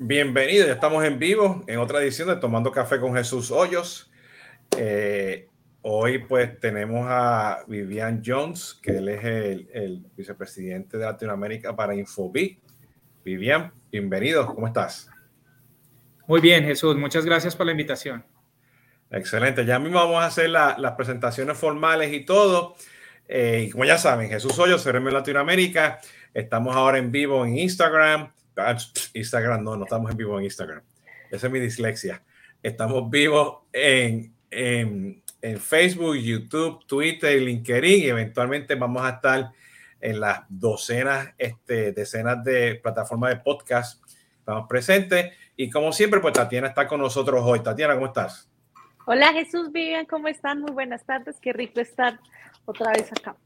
Bienvenidos, ya estamos en vivo en otra edición de Tomando Café con Jesús Hoyos. Eh, hoy pues tenemos a Vivian Jones, que él es el, vicepresidente de Latinoamérica para Infobit. Vivian, bienvenido, ¿cómo estás? Muy bien, Jesús, muchas gracias por la invitación. Excelente, ya mismo vamos a hacer las presentaciones formales y todo. Eh, y como ya saben, Jesús Hoyos, CRM Latinoamérica. Estamos ahora en vivo en Instagram, Instagram, no, no estamos en vivo en Instagram. Esa es mi dislexia. Estamos vivos en, en, en Facebook, YouTube, Twitter, LinkedIn y eventualmente vamos a estar en las docenas, este, decenas de plataformas de podcast. Estamos presentes y como siempre, pues Tatiana está con nosotros hoy. Tatiana, ¿cómo estás? Hola Jesús, Vivian, ¿cómo están? Muy buenas tardes, qué rico estar otra vez acá.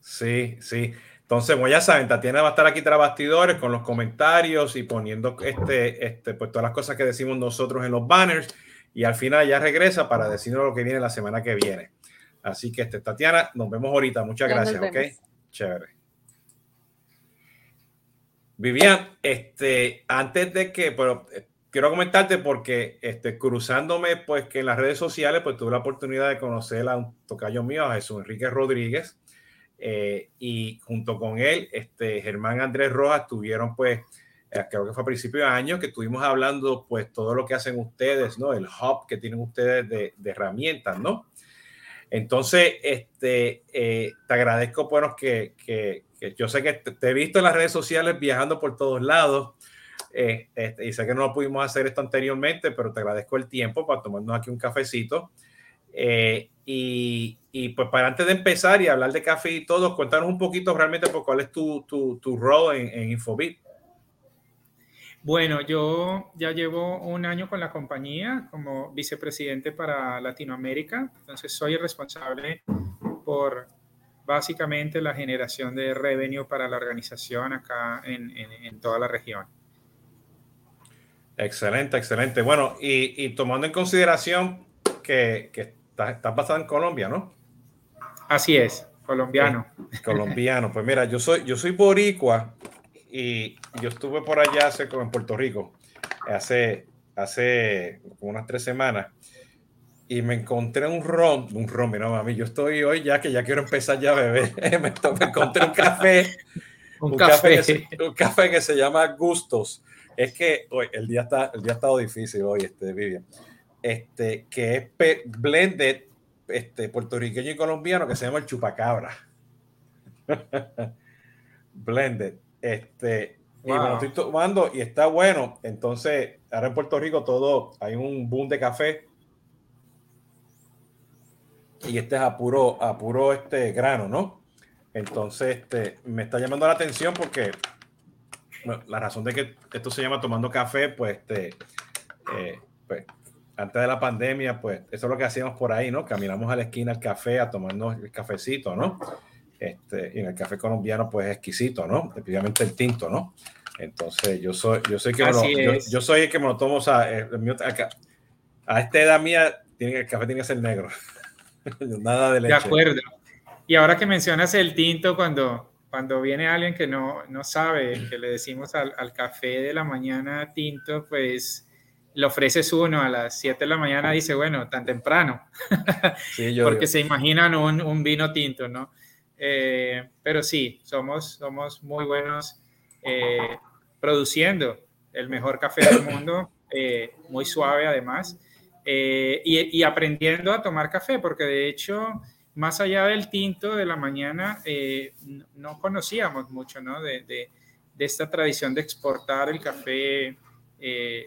Sí, sí. Entonces, como ya saben, Tatiana va a estar aquí tras bastidores con los comentarios y poniendo este, este, pues todas las cosas que decimos nosotros en los banners. Y al final ya regresa para decirnos lo que viene la semana que viene. Así que, este, Tatiana, nos vemos ahorita. Muchas gracias, ¿ok? Chévere. Vivian, este, antes de que, pero eh, quiero comentarte porque este, cruzándome, pues que en las redes sociales, pues tuve la oportunidad de conocer a un tocayo mío, a Jesús Enrique Rodríguez eh, y junto con él, este, Germán Andrés Rojas tuvieron pues, eh, creo que fue a principio de año, que estuvimos hablando pues todo lo que hacen ustedes, ¿no? El hub que tienen ustedes de, de herramientas, ¿no? Entonces, este, eh, te agradezco, bueno, que, que, que, yo sé que te, he visto en las redes sociales viajando por todos lados. este, y sé que no lo pudimos hacer esto anteriormente, pero te agradezco el tiempo para tomarnos aquí un cafecito. Eh, y, y, pues para antes de empezar y hablar de café y todo, cuéntanos un poquito realmente por cuál es tu, tu, tu rol en, en, Infobit. Bueno, yo ya llevo un año con la compañía como vicepresidente para Latinoamérica, entonces soy el responsable por básicamente la generación de revenue para la organización acá en, en, en toda la región. Excelente, excelente. Bueno, y, y tomando en consideración que, que Estás, basado en Colombia, ¿no? Así es, colombiano. colombiano. Pues mira, yo soy, yo soy boricua y yo estuve por allá hace, como en Puerto Rico hace, hace unas tres semanas y me encontré un ron, un ron, mira, mami, yo estoy hoy ya que ya quiero empezar ya a beber. me, encontré un café, un, un café, que se, un café que se llama Gustos. Es que hoy el día está, el día ha estado difícil hoy, este Vivian este, que es blended este, puertorriqueño y colombiano que se llama el chupacabra. blended. Este, wow. y me lo estoy tomando y está bueno. Entonces, ahora en Puerto Rico todo, hay un boom de café. Y este es a puro, a puro este grano, ¿no? Entonces, este, me está llamando la atención porque bueno, la razón de que esto se llama tomando café, pues, este, eh, pues antes de la pandemia, pues eso es lo que hacíamos por ahí, ¿no? Caminamos a la esquina al café a tomarnos el cafecito, ¿no? Este, y en el café colombiano, pues es exquisito, ¿no? Especialmente el tinto, ¿no? Entonces, yo soy, yo soy que lo, yo, yo, soy el que me lo tomo, o sea, el, el, a, a, esta edad mía, tiene, el café tiene que ser negro. Nada de leche. De acuerdo. Y ahora que mencionas el tinto, cuando, cuando viene alguien que no, no sabe, que le decimos al, al café de la mañana tinto, pues le ofreces uno a las 7 de la mañana, dice, bueno, tan temprano, sí, yo, porque yo. se imaginan un, un, vino tinto, ¿no? Eh, pero sí, somos, somos muy buenos eh, produciendo el mejor café del mundo, eh, muy suave además, y, y, aprendiendo a tomar café, porque de hecho, más allá del tinto de la mañana, no conocíamos mucho, ¿no? De, de, de, esta tradición de exportar el café eh,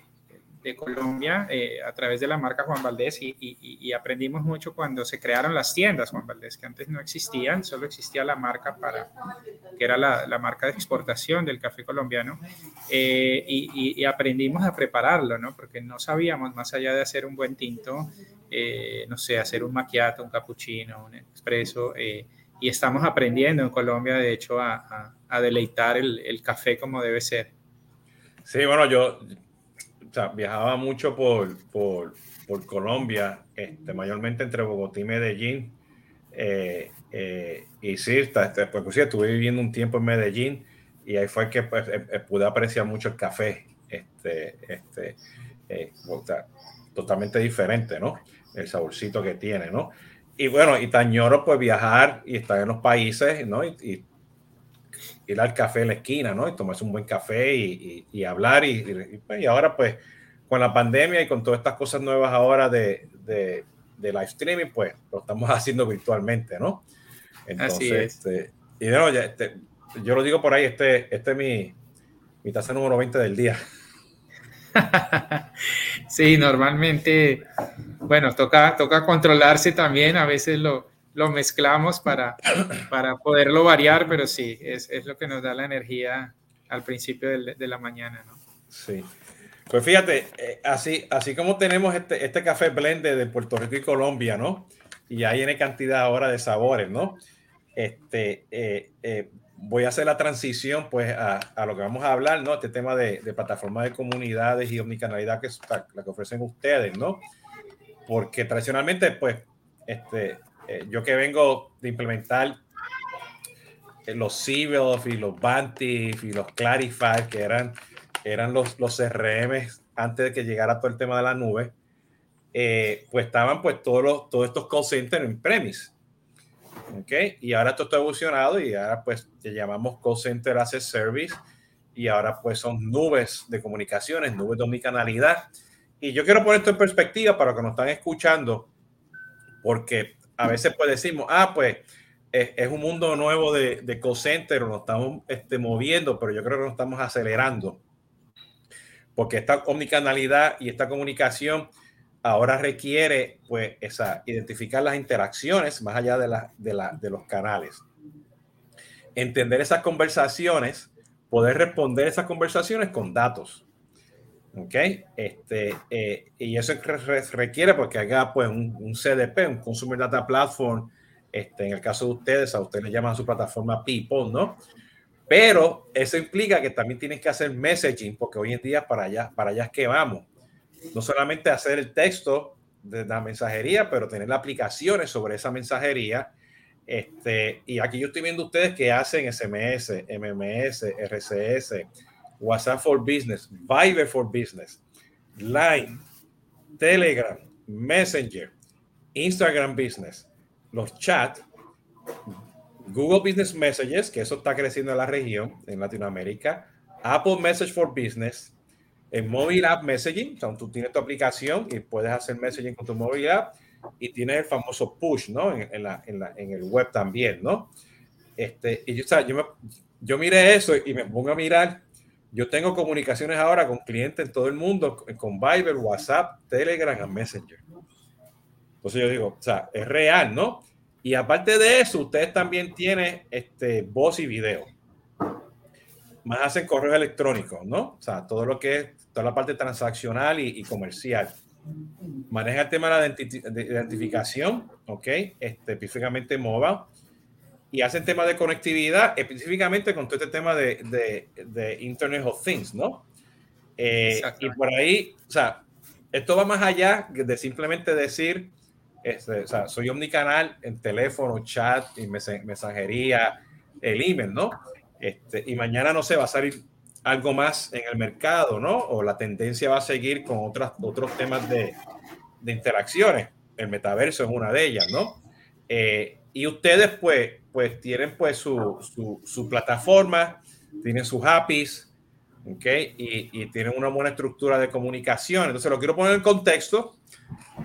de Colombia eh, a través de la marca Juan Valdés y, aprendimos mucho cuando se crearon las tiendas Juan Valdés, que antes no existían, solo existía la marca para, que era la, marca de exportación del café colombiano, eh, y, aprendimos a prepararlo, ¿no? Porque no sabíamos, más allá de hacer un buen tinto, eh, no sé, hacer un macchiato, un cappuccino, un expreso, y estamos aprendiendo en Colombia, de hecho, a, a, a deleitar el, el café como debe ser. Sí, bueno, yo o sea, viajaba mucho por, por, por Colombia, este, mayormente entre Bogotá y Medellín. Eh, eh, y sí, está, pues, pues, sí, estuve viviendo un tiempo en Medellín y ahí fue que pues, eh, pude apreciar mucho el café este, este, eh, totalmente diferente, ¿no? El saborcito que tiene, ¿no? Y bueno, y tañoro pues viajar y estar en los países, ¿no? Y, ir al café en la esquina, ¿no? Y tomarse un buen café y, hablar. Pues, y, ahora pues con la pandemia y con todas estas cosas nuevas ahora de, de, live streaming, pues lo estamos haciendo virtualmente, ¿no? Entonces, este, y no, ya, este, yo lo digo por ahí, este, este es mi, mi tasa número 20 del día. sí, normalmente, bueno, toca, toca controlarse también, a veces lo, lo mezclamos para, para poderlo variar, pero sí, es, es, lo que nos da la energía al principio de, de la mañana, ¿no? Sí. Pues fíjate, eh, así, así como tenemos este, este café blend de Puerto Rico y Colombia, ¿no? Y ahí en cantidad ahora de sabores, ¿no? Este, eh, eh, voy a hacer la transición pues a, a, lo que vamos a hablar, ¿no? Este tema de, de plataformas de comunidades y omnicanalidad que es la, que ofrecen ustedes, ¿no? Porque tradicionalmente pues este, eh, yo que vengo de implementar eh, los Civil y los Bantif y los Clarify, que eran, eran los, los CRM antes de que llegara todo el tema de la nube, eh, pues estaban pues todos, los, todos estos call centers en premise. ¿ok? Y ahora todo está evolucionado y ahora pues le llamamos call center as a service y ahora pues son nubes de comunicaciones, nubes de omnicanalidad. Y yo quiero poner esto en perspectiva para los que nos están escuchando, porque a veces pues decimos, ah, pues es, un mundo nuevo de, de call center, nos estamos este, moviendo, pero yo creo que nos estamos acelerando, porque esta omnicanalidad y esta comunicación ahora requiere pues esa, identificar las interacciones más allá de, la, de, la, de los canales. Entender esas conversaciones, poder responder esas conversaciones con datos. ¿Ok? Este, eh, y eso requiere porque haga pues un, CDP, un Consumer Data Platform. Este, en el caso de ustedes, a ustedes le llaman su plataforma People, ¿no? Pero eso implica que también tienes que hacer messaging, porque hoy en día para allá, para allá es que vamos no solamente hacer el texto de la mensajería, pero tener aplicaciones sobre esa mensajería. Este, y aquí yo estoy viendo ustedes que hacen SMS, MMS, RCS, WhatsApp for Business, Viber for Business, Line, Telegram, Messenger, Instagram Business, los chats, Google Business Messages, que eso está creciendo en la región, en Latinoamérica, Apple Message for Business, en Mobile App Messaging, o tú tienes tu aplicación y puedes hacer messaging con tu Mobile App y tienes el famoso push, ¿no? En, la, en, la, en el web también, ¿no? Este, y yo, o sea, yo, me, yo eso y me pongo a mirar. Yo tengo comunicaciones ahora con clientes en todo el mundo, con Viber, WhatsApp, Telegram y Messenger. Entonces yo digo, o sea, es real, ¿no? Y aparte de eso, ustedes también tienen este, voz y video. Más hacen correos electrónicos, ¿no? O sea, todo lo que es toda la parte transaccional y, comercial. Maneja el tema de la identificación, ¿ok? Este, específicamente mobile. Y hacen tema de conectividad, específicamente con todo este tema de, de, Internet of Things, ¿no? Eh, y por ahí, o sea, esto va más allá de simplemente decir, este, o sea, soy omnicanal en teléfono, chat y mensajería, el email, ¿no? Este, y mañana, no sé, va a salir algo más en el mercado, ¿no? O la tendencia va a seguir con otras, otros temas de, de interacciones. El metaverso es una de ellas, ¿no? Eh, y ustedes, pues, pues tienen pues su, su, su plataforma, tienen sus APIs, ¿ok? Y, y, tienen una buena estructura de comunicación. Entonces, lo quiero poner en contexto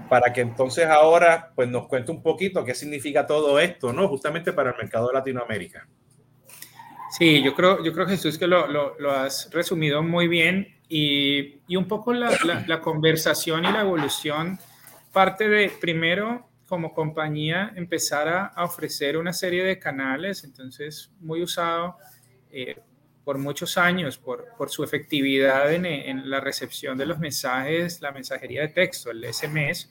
para que entonces ahora, pues, nos cuente un poquito qué significa todo esto, ¿no? Justamente para el mercado de Latinoamérica. Sí, yo creo, yo creo Jesús, que lo, lo, has resumido muy bien y, y un poco la, la, conversación y la evolución parte de, primero, como compañía, empezar a, ofrecer una serie de canales, entonces muy usado eh, por muchos años por, su efectividad en, en, la recepción de los mensajes, la mensajería de texto, el SMS,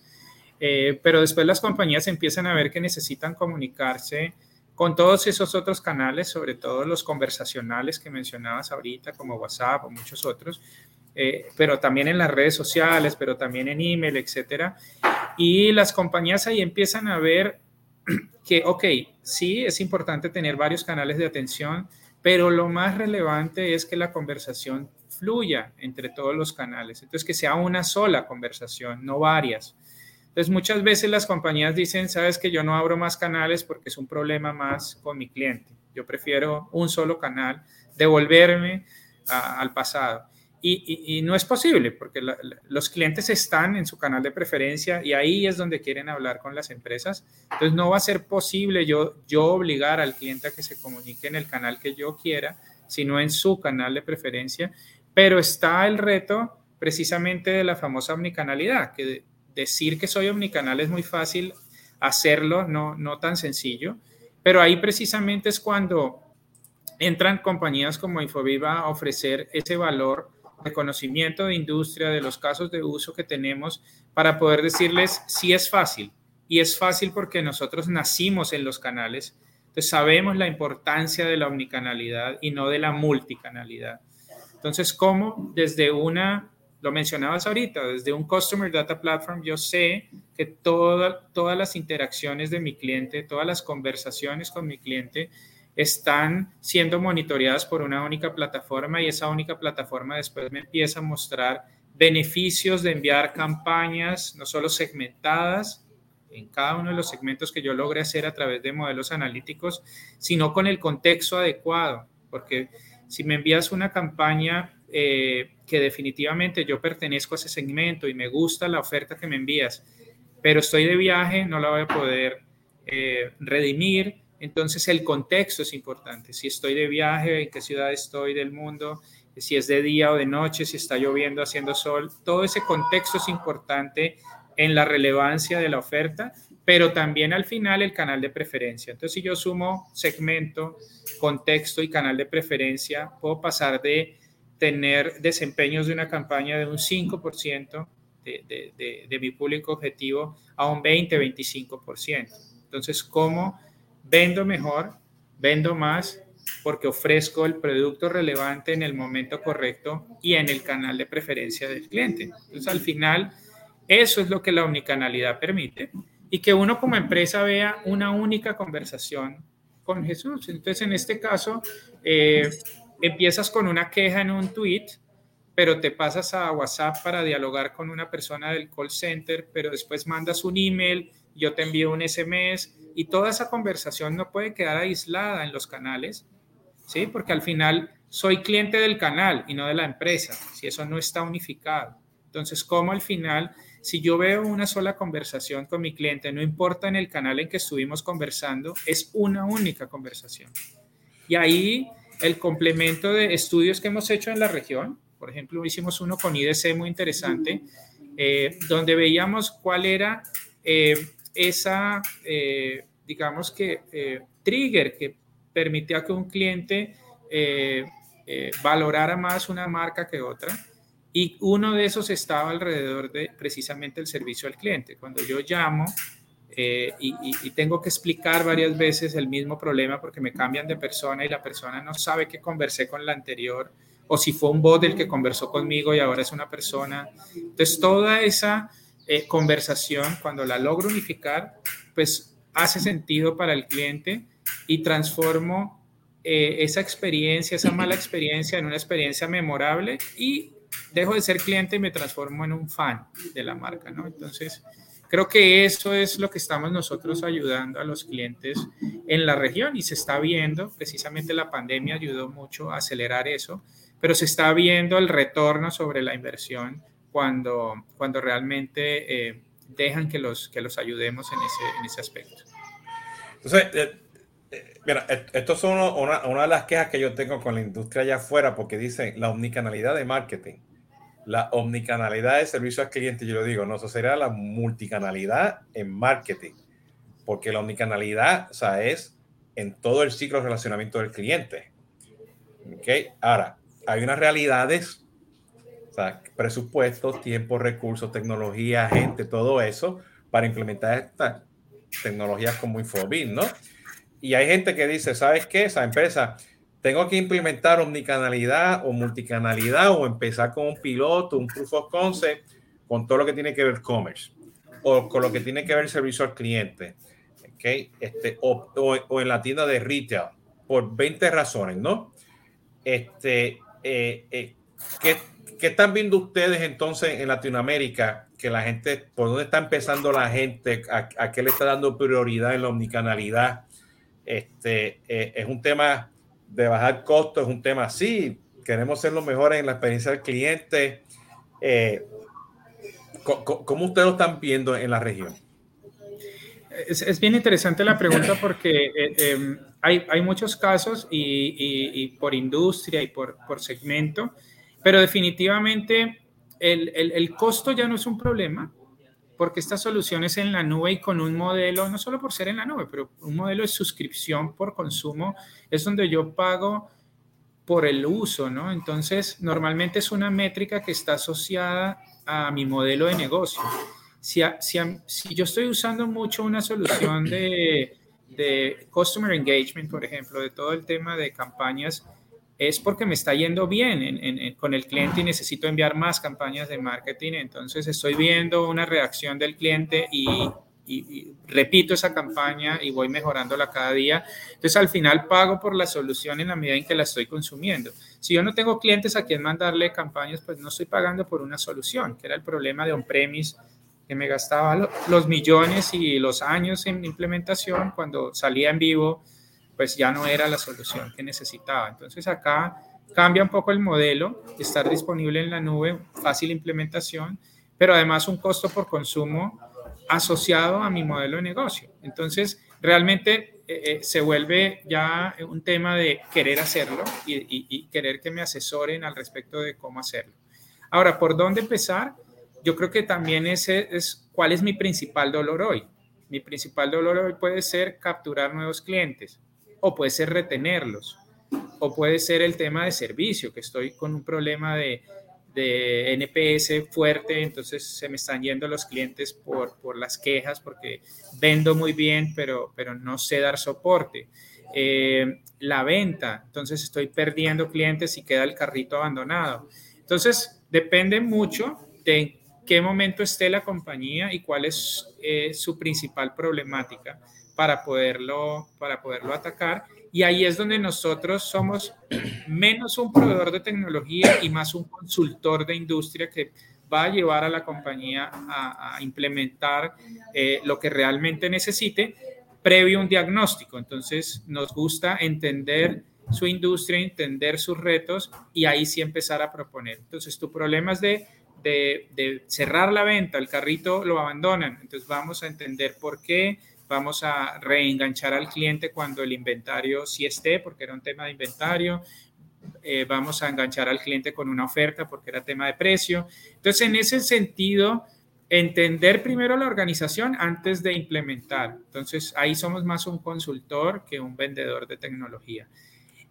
eh, pero después las compañías empiezan a ver que necesitan comunicarse con todos esos otros canales, sobre todo los conversacionales que mencionabas ahorita, como WhatsApp o muchos otros, eh, pero también en las redes sociales, pero también en email, etcétera. Y las compañías ahí empiezan a ver que, ok, sí, es importante tener varios canales de atención, pero lo más relevante es que la conversación fluya entre todos los canales. Entonces, que sea una sola conversación, no varias. Entonces, muchas veces las compañías dicen, sabes que yo no abro más canales porque es un problema más con mi cliente. Yo prefiero un solo canal, devolverme al pasado. Y, no es posible porque los clientes están en su canal de preferencia y ahí es donde quieren hablar con las empresas. Entonces no va a ser posible yo, yo obligar al cliente a que se comunique en el canal que yo quiera, sino en su canal de preferencia. Pero está el reto precisamente de la famosa omnicanalidad, que decir que soy omnicanal es muy fácil, hacerlo no, no tan sencillo, pero ahí precisamente es cuando entran compañías como Infoviva a ofrecer ese valor de conocimiento de industria, de los casos de uso que tenemos, para poder decirles si es fácil. Y es fácil porque nosotros nacimos en los canales, entonces sabemos la importancia de la omnicanalidad y no de la multicanalidad. Entonces, ¿cómo desde una, lo mencionabas ahorita, desde un Customer Data Platform, yo sé que todas las interacciones de mi cliente, todas las conversaciones con mi cliente, están siendo monitoreadas por una única plataforma y esa única plataforma después me empieza a mostrar beneficios de enviar campañas, no solo segmentadas en cada uno de los segmentos que yo logre hacer a través de modelos analíticos, sino con el contexto adecuado, porque si me envías una campaña eh, que definitivamente yo pertenezco a ese segmento y me gusta la oferta que me envías, pero estoy de viaje, no la voy a poder eh, redimir, entonces el contexto es importante. Si estoy de viaje, en qué ciudad estoy del mundo, si es de día o de noche, si está lloviendo, haciendo sol, todo ese contexto es importante en la relevancia de la oferta, pero también al final el canal de preferencia. Entonces si yo sumo segmento, contexto y canal de preferencia, puedo pasar de tener desempeños de una campaña de un 5% de, de, mi público objetivo a un 20-25%. Entonces, ¿cómo vendo mejor, vendo más porque ofrezco el producto relevante en el momento correcto y en el canal de preferencia del cliente. Entonces, al final, eso es lo que la omnicanalidad permite y que uno como empresa vea una única conversación con Jesús. Entonces, en este caso, eh, empiezas con una queja en un tweet, pero te pasas a WhatsApp para dialogar con una persona del call center, pero después mandas un email, yo te envío un SMS y toda esa conversación no puede quedar aislada en los canales, ¿sí? Porque al final soy cliente del canal y no de la empresa, si eso no está unificado. Entonces, ¿cómo al final, si yo veo una sola conversación con mi cliente, no importa en el canal en que estuvimos conversando, es una única conversación? Y ahí el complemento de estudios que hemos hecho en la región, por ejemplo, hicimos uno con IDC muy interesante, eh, donde veíamos cuál era eh, esa, eh, digamos que, eh, trigger que permitía que un cliente eh, valorara más una marca que otra. Y uno de esos estaba alrededor de precisamente el servicio al cliente. Cuando yo llamo y, tengo que explicar varias veces el mismo problema porque me cambian de persona y la persona no sabe que conversé con la anterior o si fue un bot el que conversó conmigo y ahora es una persona. Entonces, toda esa eh, conversación, cuando la logro unificar, pues hace sentido para el cliente y transformo eh, esa experiencia, esa mala experiencia en una experiencia memorable y dejo de ser cliente y me transformo en un fan de la marca, ¿no? Entonces, creo que eso es lo que estamos nosotros ayudando a los clientes en la región y se está viendo, precisamente la pandemia ayudó mucho a acelerar eso, pero se está viendo el retorno sobre la inversión cuando, cuando realmente eh, dejan que los, que los ayudemos en ese, en ese aspecto. Entonces, eh, eh, mira, esto es una, una, de las quejas que yo tengo con la industria allá afuera, porque dicen la omnicanalidad de marketing, la omnicanalidad de servicio al cliente, yo lo digo, no, eso sería la multicanalidad en marketing, porque la omnicanalidad, o sea, es en todo el ciclo de relacionamiento del cliente. ¿Okay? Ahora, hay unas realidades sea, presupuestos, tiempo, recursos, tecnología, gente, todo eso para implementar estas tecnologías como Infobit, ¿no? Y hay gente que dice, ¿sabes qué? Esa empresa, tengo que implementar omnicanalidad o multicanalidad o empezar con un piloto, un proof of concept, con todo lo que tiene que ver commerce o con lo que tiene que ver servicio al cliente, ¿ok? Este, o, o, en la tienda de retail, por 20 razones, ¿no? Este, eh, eh, ¿qué, ¿qué, están viendo ustedes entonces en Latinoamérica? Que la gente, ¿por dónde está empezando la gente? ¿A, qué le está dando prioridad en la omnicanalidad? Este, eh, es un tema de bajar costos, es un tema, sí, queremos ser los mejores en la experiencia del cliente. Eh, ¿Cómo ustedes lo están viendo en la región? Es, bien interesante la pregunta porque eh, em, hay, hay, muchos casos y, y, por industria y por, por segmento, pero definitivamente el, el, costo ya no es un problema porque estas soluciones en la nube y con un modelo, no solo por ser en la nube, pero un modelo de suscripción por consumo, es donde yo pago por el uso, ¿no? Entonces, normalmente es una métrica que está asociada a mi modelo de negocio. Si, si, yo estoy usando mucho una solución de, de, Customer Engagement, por ejemplo, de todo el tema de campañas, es porque me está yendo bien con el cliente y necesito enviar más campañas de marketing. Entonces estoy viendo una reacción del cliente y, y, repito esa campaña y voy mejorándola cada día. Entonces al final pago por la solución en la medida en que la estoy consumiendo. Si yo no tengo clientes a quien mandarle campañas, pues no estoy pagando por una solución, que era el problema de on-premise, que me gastaba los millones y los años en implementación cuando salía en vivo, pues ya no era la solución que necesitaba. Entonces acá cambia un poco el modelo, estar disponible en la nube, fácil implementación, pero además un costo por consumo asociado a mi modelo de negocio. Entonces, realmente eh, eh, se vuelve ya un tema de querer hacerlo y, querer que me asesoren al respecto de cómo hacerlo. Ahora, ¿por dónde empezar? Yo creo que también ese es cuál es mi principal dolor hoy. Mi principal dolor hoy puede ser capturar nuevos clientes o puede ser retenerlos o puede ser el tema de servicio, que estoy con un problema de, de NPS fuerte, entonces se me están yendo los clientes por, por las quejas porque vendo muy bien, pero, pero no sé dar soporte. Eh, la venta, entonces estoy perdiendo clientes y queda el carrito abandonado. Entonces, depende mucho de qué momento esté la compañía y cuál es eh, su principal problemática para poderlo, para poderlo atacar y ahí es donde nosotros somos menos un proveedor de tecnología y más un consultor de industria que va a llevar a la compañía a, implementar eh, lo que realmente necesite previo un diagnóstico. Entonces, nos gusta entender su industria, entender sus retos y ahí sí empezar a proponer. Entonces, tu problema es de, de, de cerrar la venta, el carrito lo abandonan. Entonces, vamos a entender por qué vamos a reenganchar al cliente cuando el inventario sí esté, porque era un tema de inventario, eh, vamos a enganchar al cliente con una oferta porque era tema de precio. Entonces, en ese sentido, entender primero la organización antes de implementar. Entonces, ahí somos más un consultor que un vendedor de tecnología.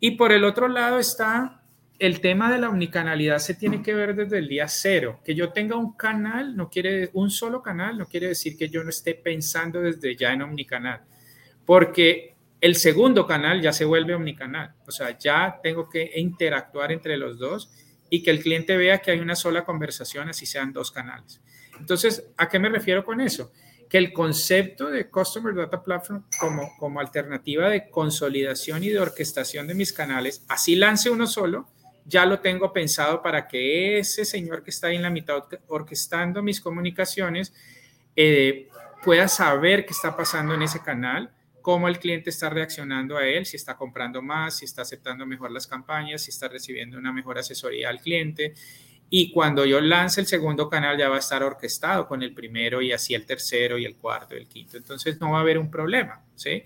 Y por el otro lado está el tema de la omnicanalidad se tiene que ver desde el día cero. Que yo tenga un canal, no quiere, un solo canal, no quiere decir que yo no esté pensando desde ya en omnicanal. Porque el segundo canal ya se vuelve omnicanal. O sea, ya tengo que interactuar entre los dos y que el cliente vea que hay una sola conversación, así sean dos canales. Entonces, ¿a qué me refiero con eso? Que el concepto de Customer Data Platform como, como alternativa de consolidación y de orquestación de mis canales, así lance uno solo, ya lo tengo pensado para que ese señor que está ahí en la mitad orquestando mis comunicaciones eh, pueda saber qué está pasando en ese canal, cómo el cliente está reaccionando a él, si está comprando más, si está aceptando mejor las campañas, si está recibiendo una mejor asesoría al cliente. Y cuando yo lance el segundo canal ya va a estar orquestado con el primero y así el tercero y el cuarto y el quinto. Entonces no va a haber un problema, ¿sí?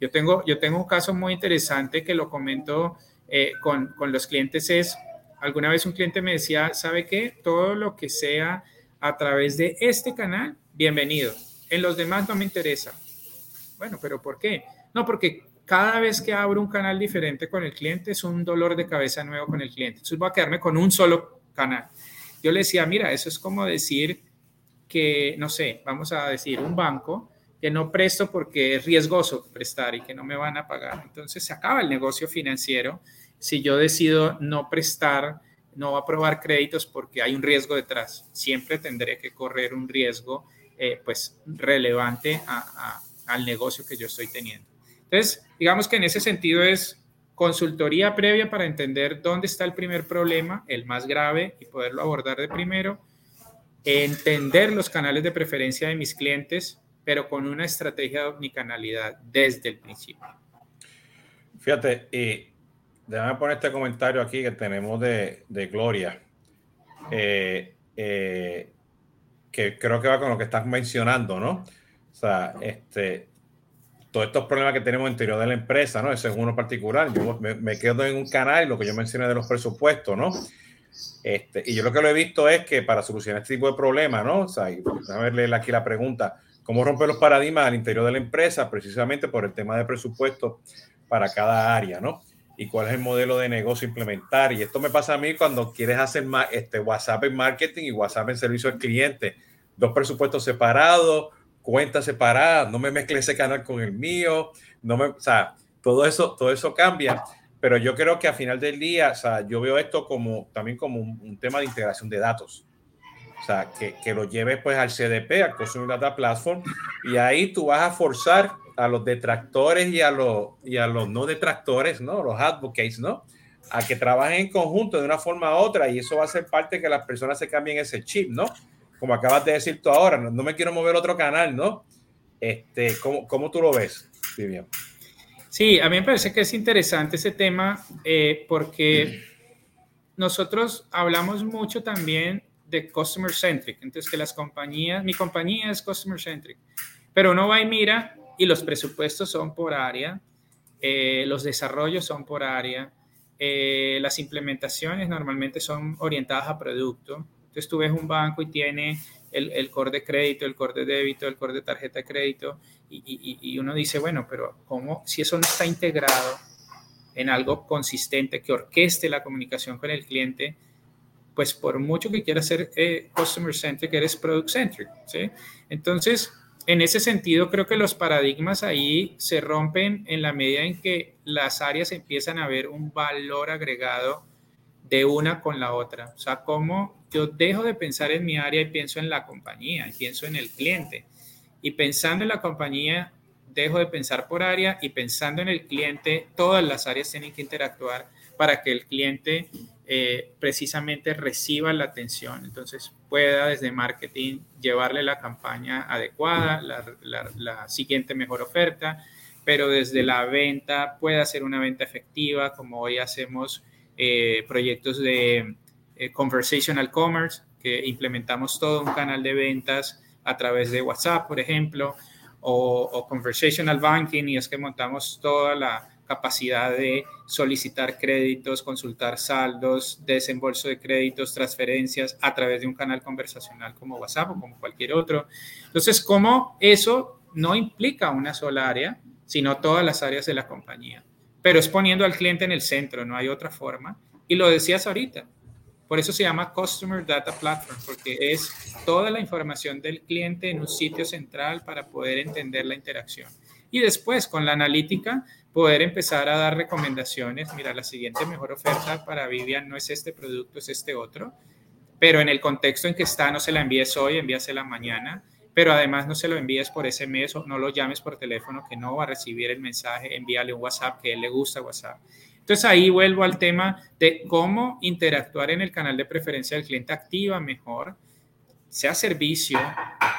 Yo tengo, yo tengo un caso muy interesante que lo comento eh, con, con, los clientes es, alguna vez un cliente me decía, ¿sabe qué? Todo lo que sea a través de este canal, bienvenido. En los demás no me interesa. Bueno, pero ¿por qué? No, porque cada vez que abro un canal diferente con el cliente es un dolor de cabeza nuevo con el cliente. Entonces voy a quedarme con un solo canal. Yo le decía, mira, eso es como decir que, no sé, vamos a decir, un banco que no presto porque es riesgoso prestar y que no me van a pagar. Entonces se acaba el negocio financiero si yo decido no prestar, no aprobar créditos porque hay un riesgo detrás. Siempre tendré que correr un riesgo eh, pues relevante al negocio que yo estoy teniendo. Entonces, digamos que en ese sentido es consultoría previa para entender dónde está el primer problema, el más grave, y poderlo abordar de primero, entender los canales de preferencia de mis clientes, pero con una estrategia de omnicanalidad desde el principio. Fíjate, y déjame poner este comentario aquí que tenemos de, Gloria, eh, eh, que creo que va con lo que estás mencionando, ¿no? O sea, este, todos estos problemas que tenemos interior de la empresa, ¿no? Ese es uno particular. Yo me, quedo en un canal lo que yo mencioné de los presupuestos, ¿no? Este, y yo lo que lo he visto es que para solucionar este tipo de problemas, ¿no? O sea, y a leer aquí la pregunta, ¿cómo romper los paradigmas al interior de la empresa precisamente por el tema de presupuesto para cada área, ¿no? Y cuál es el modelo de negocio implementar. Y esto me pasa a mí cuando quieres hacer este, WhatsApp en marketing y WhatsApp en servicio al cliente. Dos presupuestos separados, cuentas separadas, no me mezcle ese canal con el mío, no me, o sea, todo eso, todo eso cambia pero yo creo que a final del día, o sea, yo veo esto como también como un, tema de integración de datos. O sea, que, que, lo lleves pues al CDP, al Customer Data Platform, y ahí tú vas a forzar a los detractores y a los, y a los no detractores, ¿no? Los advocates, ¿no? A que trabajen en conjunto de una forma u otra, y eso va a ser parte de que las personas se cambien ese chip, ¿no? Como acabas de decir tú ahora, no, me quiero mover otro canal, ¿no? Este, ¿cómo, ¿Cómo tú lo ves, Vivian? Sí, a mí me parece que es interesante ese tema eh, porque nosotros hablamos mucho también de customer centric, entonces que las compañías, mi compañía es customer centric, pero uno va y mira y los presupuestos son por área, eh, los desarrollos son por área, eh, las implementaciones normalmente son orientadas a producto. Entonces tú ves un banco y tiene el, el core de crédito, el core de débito, el core de tarjeta de crédito, y, uno dice, bueno, pero ¿cómo si eso no está integrado en algo consistente que orqueste la comunicación con el cliente? Pues por mucho que quieras ser eh, customer centric, eres product centric, ¿sí? Entonces, en ese sentido, creo que los paradigmas ahí se rompen en la medida en que las áreas empiezan a ver un valor agregado de una con la otra. O sea, cómo yo dejo de pensar en mi área y pienso en la compañía, y pienso en el cliente. Y pensando en la compañía, dejo de pensar por área y pensando en el cliente, todas las áreas tienen que interactuar para que el cliente eh, precisamente reciba la atención. Entonces pueda desde marketing llevarle la campaña adecuada, la, siguiente mejor oferta, pero desde la venta pueda hacer una venta efectiva, como hoy hacemos eh, proyectos de eh, conversational commerce, que implementamos todo un canal de ventas a través de WhatsApp, por ejemplo, o, conversational banking, y es que montamos toda la capacidad de solicitar créditos, consultar saldos, desembolso de créditos, transferencias a través de un canal conversacional como WhatsApp o como cualquier otro. Entonces, ¿cómo eso no implica una sola área, sino todas las áreas de la compañía? Pero es poniendo al cliente en el centro, no hay otra forma. Y lo decías ahorita, por eso se llama Customer Data Platform, porque es toda la información del cliente en un sitio central para poder entender la interacción. Y después, con la analítica, poder empezar a dar recomendaciones. Mira, la siguiente mejor oferta para Vivian no es este producto, es este otro. Pero en el contexto en que está, no se la envíes hoy, envíasela mañana. Pero además no se lo envíes por ese mes o no lo llames por teléfono que no va a recibir el mensaje. Envíale un WhatsApp que a él le gusta WhatsApp. Entonces ahí vuelvo al tema de cómo interactuar en el canal de preferencia del cliente activa mejor, sea servicio,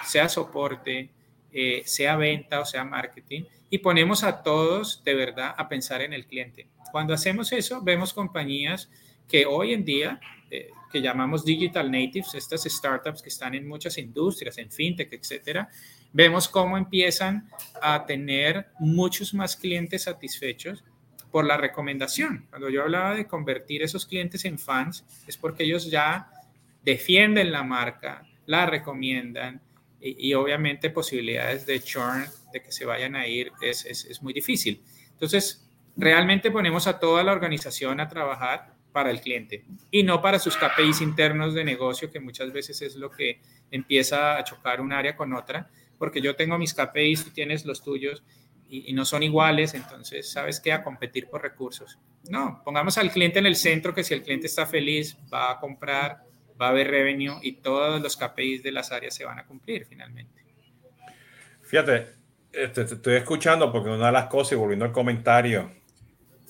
sea soporte, eh, sea venta o sea marketing, y ponemos a todos de verdad a pensar en el cliente. Cuando hacemos eso, vemos compañías que hoy en día, eh, que llamamos digital natives, estas startups que están en muchas industrias, en fintech, etcétera, vemos cómo empiezan a tener muchos más clientes satisfechos por la recomendación. Cuando yo hablaba de convertir esos clientes en fans, es porque ellos ya defienden la marca, la recomiendan y, obviamente posibilidades de churn, de que se vayan a ir, es, es, muy difícil. Entonces, realmente ponemos a toda la organización a trabajar para el cliente y no para sus KPIs internos de negocio, que muchas veces es lo que empieza a chocar un área con otra, porque yo tengo mis KPIs, tú tienes los tuyos y, no son iguales, entonces, ¿sabes qué? A competir por recursos. No, pongamos al cliente en el centro, que si el cliente está feliz, va a comprar, va a haber revenue y todos los KPIs de las áreas se van a cumplir finalmente. Fíjate, te, estoy escuchando porque una de las cosas, y volviendo al comentario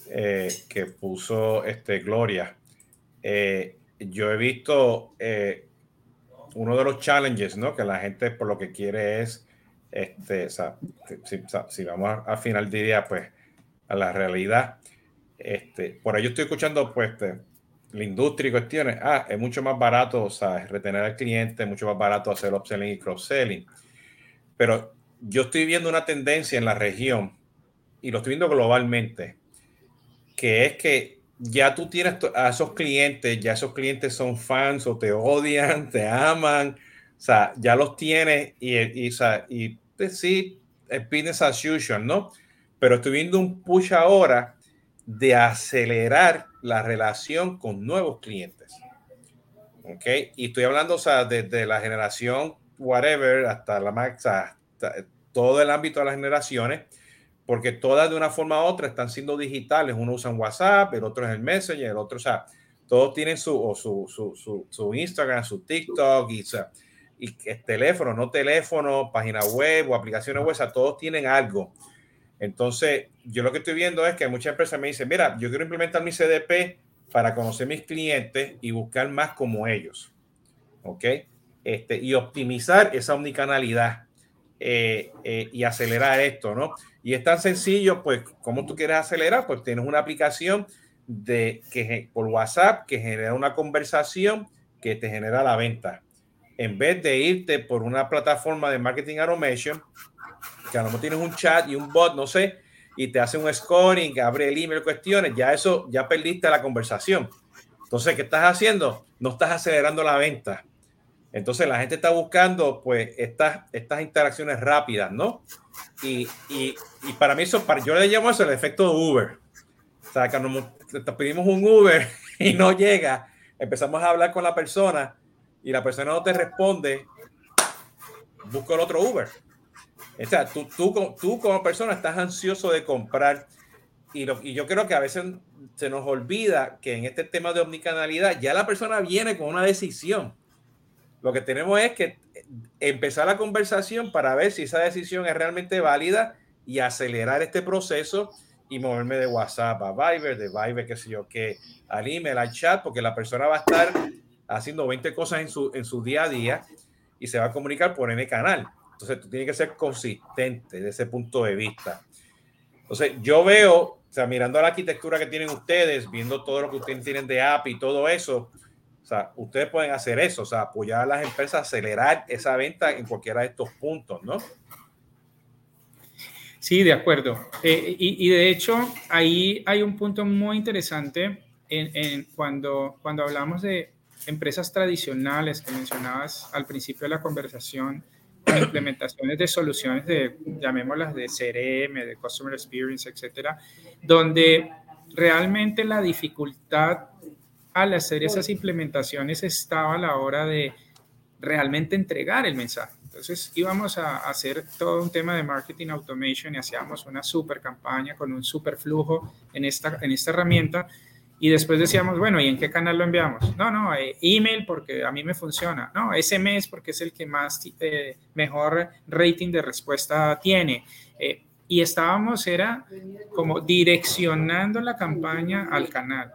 eh, que puso este, Gloria. Eh, yo he visto eh, uno de los challenges, ¿no? Que la gente por lo que quiere es, este, si, vamos al final del día, pues a la realidad. Este, por ahí estoy escuchando, pues, este, la industria y cuestiones. Ah, es mucho más barato, o sea, retener al cliente, es mucho más barato hacer upselling y cross-selling. Pero yo estoy viendo una tendencia en la región y lo estoy viendo globalmente, que es que ya tú tienes a esos clientes, ya esos clientes son fans o te odian, te aman, o sea, ya los tienes y, y, y pues sí, es business as usual, ¿no? Pero estoy viendo un push ahora de acelerar la relación con nuevos clientes. ¿Ok? Y estoy hablando, o sea, desde la generación whatever hasta la max, todo el ámbito de las generaciones porque todas de una forma u otra están siendo digitales. Uno usa WhatsApp, el otro es el Messenger, el otro, o sea, todos tienen su, su, su, su, Instagram, su TikTok y, y el teléfono, no teléfono, página web o aplicaciones web, o sea, todos tienen algo. Entonces, yo lo que estoy viendo es que muchas empresas me dicen, mira, yo quiero implementar mi CDP para conocer mis clientes y buscar más como ellos. ¿Ok? Este, y optimizar esa omnicanalidad eh, eh, y acelerar esto, ¿no? Y es tan sencillo, pues, como tú quieres acelerar? Pues tienes una aplicación de que por WhatsApp que genera una conversación que te genera la venta. En vez de irte por una plataforma de marketing automation, que tienes un chat y un bot, no sé, y te hace un scoring, abre el email, cuestiones, ya eso, ya perdiste la conversación. Entonces, ¿qué estás haciendo? No estás acelerando la venta entonces la gente está buscando pues estas, estas interacciones rápidas, ¿no? Y, y, y para mí eso, yo le llamo eso el efecto de Uber. O sea, cuando te pedimos un Uber y no llega, empezamos a hablar con la persona y la persona no te responde, busca el otro Uber. O sea, tú, tú, tú como persona estás ansioso de comprar y, lo, y, yo creo que a veces se nos olvida que en este tema de omnicanalidad ya la persona viene con una decisión. Lo que tenemos es que empezar la conversación para ver si esa decisión es realmente válida y acelerar este proceso y moverme de WhatsApp a Viber, de Viber, qué sé yo, que al email, al chat, porque la persona va a estar haciendo 20 cosas en su, en su día a día y se va a comunicar por N canal. Entonces, tú tienes que ser consistente de ese punto de vista. Entonces, yo veo, o sea, mirando la arquitectura que tienen ustedes, viendo todo lo que ustedes tienen de app y todo eso, o sea, ustedes pueden hacer eso, o sea, apoyar a las empresas acelerar esa venta en cualquiera de estos puntos, ¿no? Sí, de acuerdo. Eh, y, de hecho, ahí hay un punto muy interesante en, cuando, cuando hablamos de empresas tradicionales que mencionabas al principio de la conversación, implementaciones de soluciones de, llamémoslas de CRM, de Customer Experience, etcétera, donde realmente la dificultad al hacer esas implementaciones estaba a la hora de realmente entregar el mensaje. Entonces íbamos a hacer todo un tema de marketing automation y hacíamos una super campaña con un super flujo en esta, en esta herramienta. Y después decíamos, bueno, ¿y en qué canal lo enviamos? No, no, eh, email porque a mí me funciona. No, SMS porque es el que más eh, mejor rating de respuesta tiene. Eh, y estábamos, era como direccionando la campaña al canal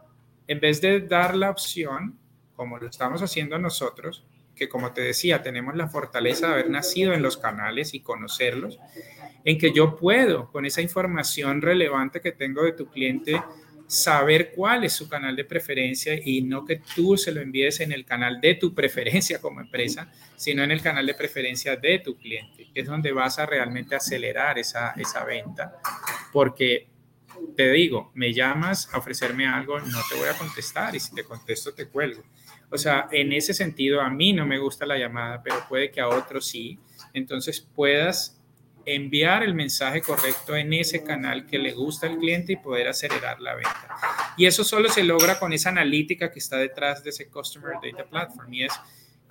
en vez de dar la opción, como lo estamos haciendo nosotros, que como te decía, tenemos la fortaleza de haber nacido en los canales y conocerlos, en que yo puedo, con esa información relevante que tengo de tu cliente, saber cuál es su canal de preferencia y no que tú se lo envíes en el canal de tu preferencia como empresa, sino en el canal de preferencia de tu cliente, que es donde vas a realmente acelerar esa, esa venta, porque te digo, me llamas a ofrecerme algo, no te voy a contestar y si te contesto te cuelgo. O sea, en ese sentido a mí no me gusta la llamada, pero puede que a otros sí. Entonces puedas enviar el mensaje correcto en ese canal que le gusta al cliente y poder acelerar la venta. Y eso solo se logra con esa analítica que está detrás de ese Customer Data Platform y es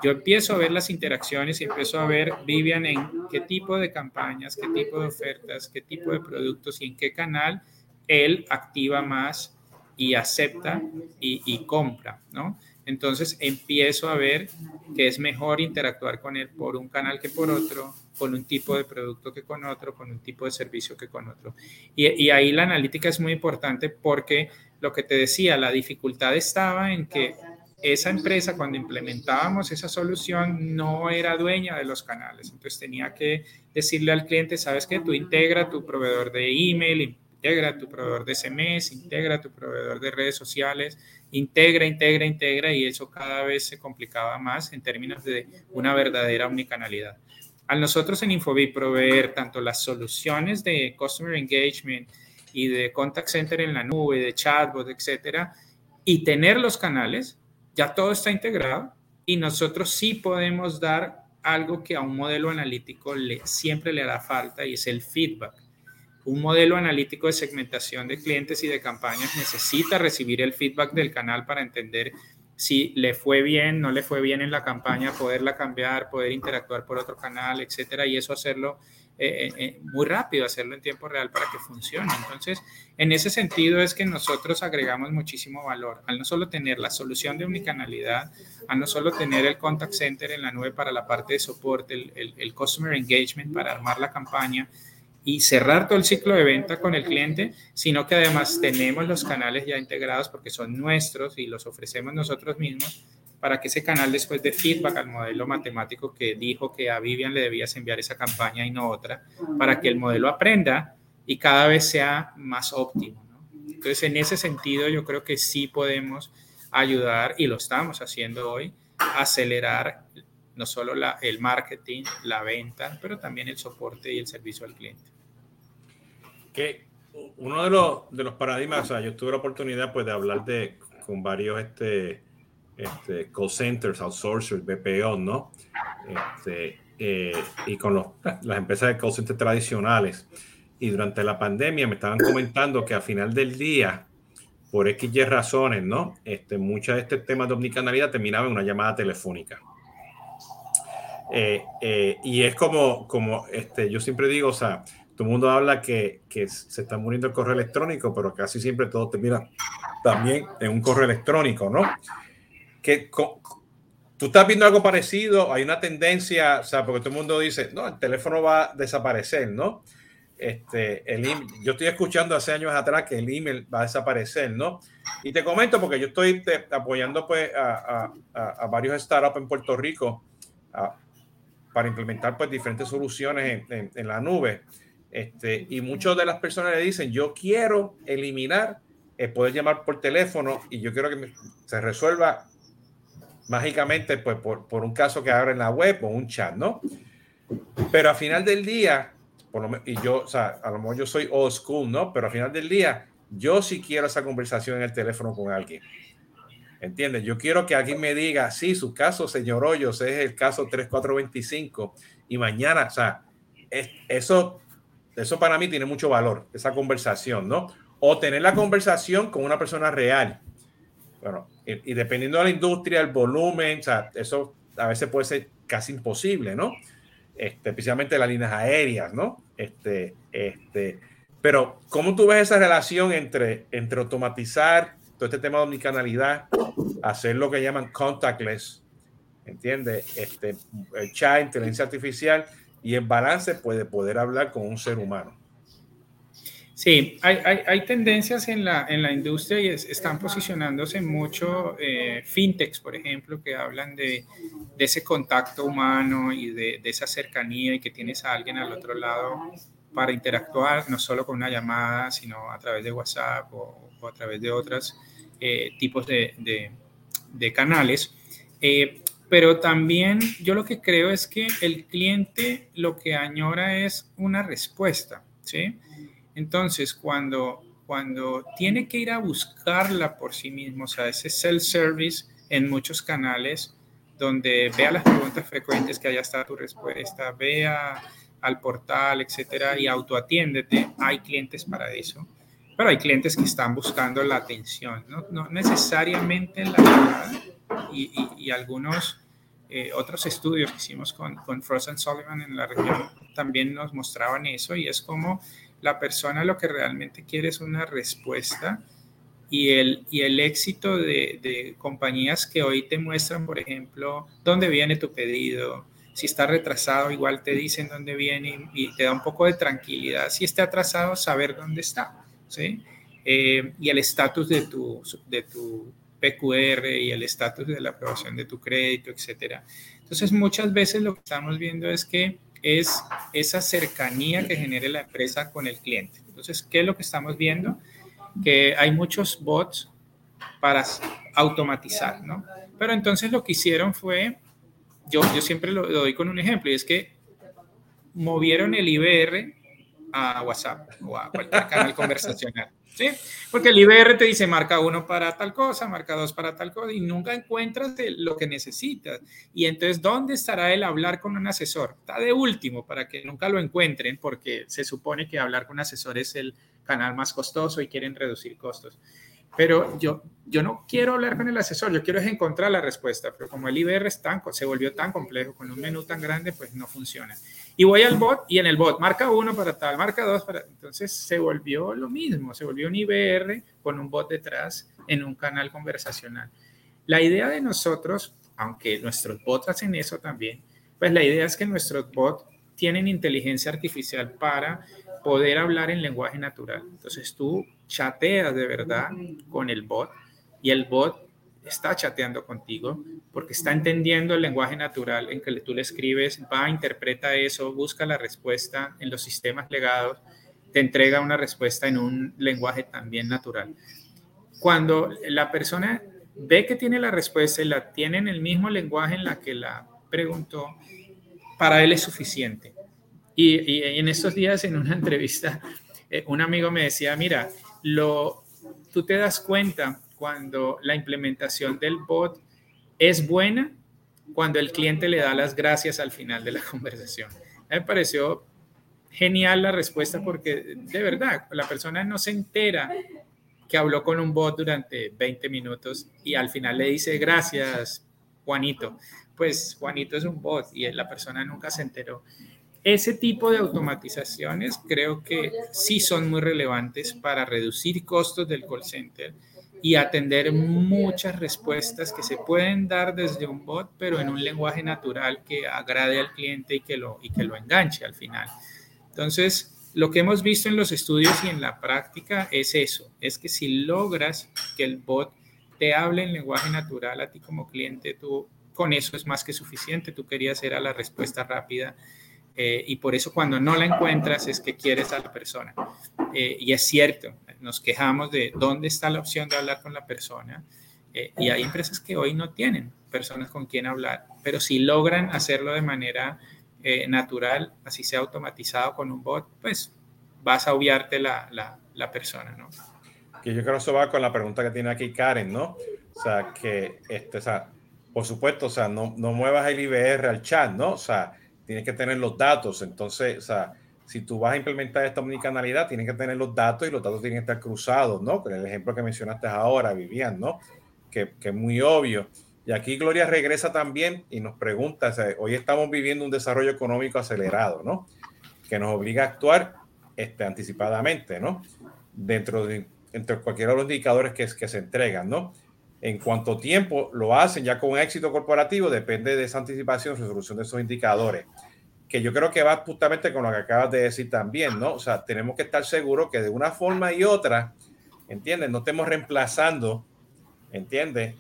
yo empiezo a ver las interacciones y empiezo a ver, Vivian, en qué tipo de campañas, qué tipo de ofertas, qué tipo de productos y en qué canal él activa más y acepta y, compra, ¿no? Entonces empiezo a ver que es mejor interactuar con él por un canal que por otro, con un tipo de producto que con otro, con un tipo de servicio que con otro. Y, ahí la analítica es muy importante porque lo que te decía, la dificultad estaba en que esa empresa cuando implementábamos esa solución no era dueña de los canales. Entonces tenía que decirle al cliente, sabes que tú integra tu proveedor de email, integra tu proveedor de SMS, integra tu proveedor de redes sociales, integra, integra, integra y eso cada vez se complicaba más en términos de una verdadera omnicanalidad. Al nosotros en Infobip proveer tanto las soluciones de Customer Engagement y de Contact Center en la nube, de chatbot, etcétera, y tener los canales, ya todo está integrado y nosotros sí podemos dar algo que a un modelo analítico le, siempre le hará falta y es el feedback. Un modelo analítico de segmentación de clientes y de campañas necesita recibir el feedback del canal para entender si le fue bien, no le fue bien en la campaña, poderla cambiar, poder interactuar por otro canal, etcétera, y eso hacerlo eh, eh, eh, muy rápido, hacerlo en tiempo real para que funcione. Entonces, en ese sentido es que nosotros agregamos muchísimo valor al no solo tener la solución de unicanalidad, a no solo tener el contact center en la nube para la parte de soporte, el customer engagement para armar la campaña, y cerrar todo el ciclo de venta con el cliente, sino que además tenemos los canales ya integrados porque son nuestros y los ofrecemos nosotros mismos para que ese canal después de feedback al modelo matemático que dijo que a Vivian le debías enviar esa campaña y no otra, para que el modelo aprenda y cada vez sea más óptimo. Entonces, en ese sentido, yo creo que sí podemos ayudar, y lo estamos haciendo hoy, acelerar no solo el marketing, la venta, pero también el soporte y el servicio al cliente. Que uno de los, de los paradigmas, o sea, yo tuve la oportunidad pues, de hablar de, con varios este, este, call centers, outsourcers, BPO, ¿no? Este, eh, y con los, las empresas de call centers tradicionales. Y durante la pandemia me estaban comentando que a final del día, por X razones, ¿no? Este, muchas de estos temas de omnicanalidad terminaban en una llamada telefónica. Eh, eh, y es como, como este, yo siempre digo, o sea, todo el mundo habla que, que, se está muriendo el correo electrónico, pero casi siempre todo termina también en un correo electrónico, ¿no? que tú estás viendo algo parecido, hay una tendencia, o sea, porque todo el mundo dice, no, el teléfono va a desaparecer, ¿no? Este, el yo estoy escuchando hace años atrás que el email va a desaparecer, ¿no? Y te comento porque yo estoy apoyando pues a, a, varios startups en Puerto Rico para implementar pues diferentes soluciones en, la nube. Este, y muchas de las personas le dicen, yo quiero eliminar el poder llamar por teléfono y yo quiero que se resuelva mágicamente pues, por, por, un caso que abre en la web o un chat, ¿no? Pero al final del día, y yo, o sea, a lo mejor yo soy old school, ¿no? Pero al final del día, yo sí quiero esa conversación en el teléfono con alguien. ¿Entiendes? Yo quiero que alguien me diga, sí, su caso, señor Hoyos, es el caso 3425 y mañana, o sea, es, eso, eso para mí tiene mucho valor, esa conversación, ¿no? O tener la conversación con una persona real bueno, y, dependiendo de la industria, el volumen, o sea, eso a veces puede ser casi imposible, ¿no? Este, especialmente las líneas aéreas, ¿no? Este, este, pero, ¿cómo tú ves esa relación entre, entre automatizar todo este tema de omnicanalidad, hacer lo que llaman contactless, ¿entiendes? Este, chat, inteligencia artificial y el balance puede poder hablar con un ser humano. Sí, hay, hay, hay, tendencias en la, en la industria y están posicionándose mucho eh, fintechs, por ejemplo, que hablan de, de ese contacto humano y de, de, esa cercanía y que tienes a alguien al otro lado para interactuar, no solo con una llamada, sino a través de WhatsApp o, a través de otros eh, tipos de, canales. Eh, pero también yo lo que creo es que el cliente lo que añora es una respuesta, ¿sí? Entonces, cuando, cuando tiene que ir a buscarla por sí mismo, o sea, ese self-service en muchos canales, donde vea las preguntas frecuentes, que allá está tu respuesta, vea al portal, etcétera, y autoatiéndete, hay clientes para eso. Pero hay clientes que están buscando la atención, no, no necesariamente la y, algunos eh, otros estudios que hicimos con, con Frost Sullivan en la región también nos mostraban eso, y es como la persona lo que realmente quiere es una respuesta y el, y el éxito de, compañías que hoy te muestran, por ejemplo, dónde viene tu pedido. Si está retrasado, igual te dicen dónde viene y, te da un poco de tranquilidad. Si está atrasado, saber dónde está. ¿sí? Eh, y el estatus de tu, de tu PQR y el estatus de la aprobación de tu crédito, etcétera. Entonces, muchas veces lo que estamos viendo es que es esa cercanía que genere la empresa con el cliente. Entonces, ¿qué es lo que estamos viendo? Que hay muchos bots para automatizar, ¿no? Pero entonces lo que hicieron fue, yo, yo siempre lo, doy con un ejemplo, y es que movieron el IBR a WhatsApp o a cualquier canal conversacional. ¿sí? Porque el IBR te dice marca uno para tal cosa, marca dos para tal cosa, y nunca encuentras lo que necesitas. Y entonces, ¿dónde estará el hablar con un asesor? Está de último para que nunca lo encuentren, porque se supone que hablar con un asesor es el canal más costoso y quieren reducir costos. Pero yo, yo no quiero hablar con el asesor, yo quiero encontrar la respuesta, pero como el IBR es tan, se volvió tan complejo, con un menú tan grande, pues no funciona. Y voy al bot y en el bot marca uno para tal, marca dos para... Entonces se volvió lo mismo, se volvió un IBR con un bot detrás en un canal conversacional. La idea de nosotros, aunque nuestros bots hacen eso también, pues la idea es que nuestros bots tienen inteligencia artificial para poder hablar en lenguaje natural. Entonces tú chateas de verdad con el bot y el bot está chateando contigo porque está entendiendo el lenguaje natural en que tú le escribes, va, interpreta eso, busca la respuesta en los sistemas legados, te entrega una respuesta en un lenguaje también natural. Cuando la persona ve que tiene la respuesta y la tiene en el mismo lenguaje en la que la preguntó, para él es suficiente. Y, en estos días, en una entrevista, eh, un amigo me decía, mira, lo, tú te das cuenta cuando la implementación del bot es buena cuando el cliente le da las gracias al final de la conversación. me pareció genial la respuesta porque de verdad la persona no se entera que habló con un bot durante 20 minutos y al final le dice gracias Juanito. Pues Juanito es un bot y la persona nunca se enteró. Ese tipo de automatizaciones creo que sí son muy relevantes para reducir costos del call center y atender muchas respuestas que se pueden dar desde un bot, pero en un lenguaje natural que agrade al cliente y que lo, y que lo enganche al final. Entonces, lo que hemos visto en los estudios y en la práctica es eso, es que si logras que el bot te hable en lenguaje natural a ti como cliente, tú con eso es más que suficiente, tú querías era la respuesta rápida eh, y por eso cuando no la encuentras es que quieres a la persona. Eh, y es cierto, nos quejamos de dónde está la opción de hablar con la persona. Eh, y hay empresas que hoy no tienen personas con quien hablar, pero si logran hacerlo de manera eh, natural, así sea automatizado con un bot, pues vas a obviarte la, la, persona, ¿no? Que yo creo que eso va con la pregunta que tiene aquí Karen, ¿no? O sea, que, este, o sea, por supuesto, o sea, no, no muevas el IBR al chat, ¿no? O sea, tienes que tener los datos, entonces, o sea, si tú vas a implementar esta omnicanalidad, tienes que tener los datos y los datos tienen que estar cruzados, ¿no? Con el ejemplo que mencionaste ahora, Vivian, ¿no? Que, que, es muy obvio. Y aquí Gloria regresa también y nos pregunta, hoy estamos viviendo un desarrollo económico acelerado, ¿no? Que nos obliga a actuar este, anticipadamente, ¿no? Dentro de entre cualquiera de los indicadores que se entregan, ¿no? En cuánto tiempo lo hacen ya con éxito corporativo depende de esa anticipación, resolución de esos indicadores que yo creo que va justamente con lo que acabas de decir también, ¿no? O sea, tenemos que estar seguros que de una forma y otra, ¿entiendes? No estemos reemplazando, ¿entiendes?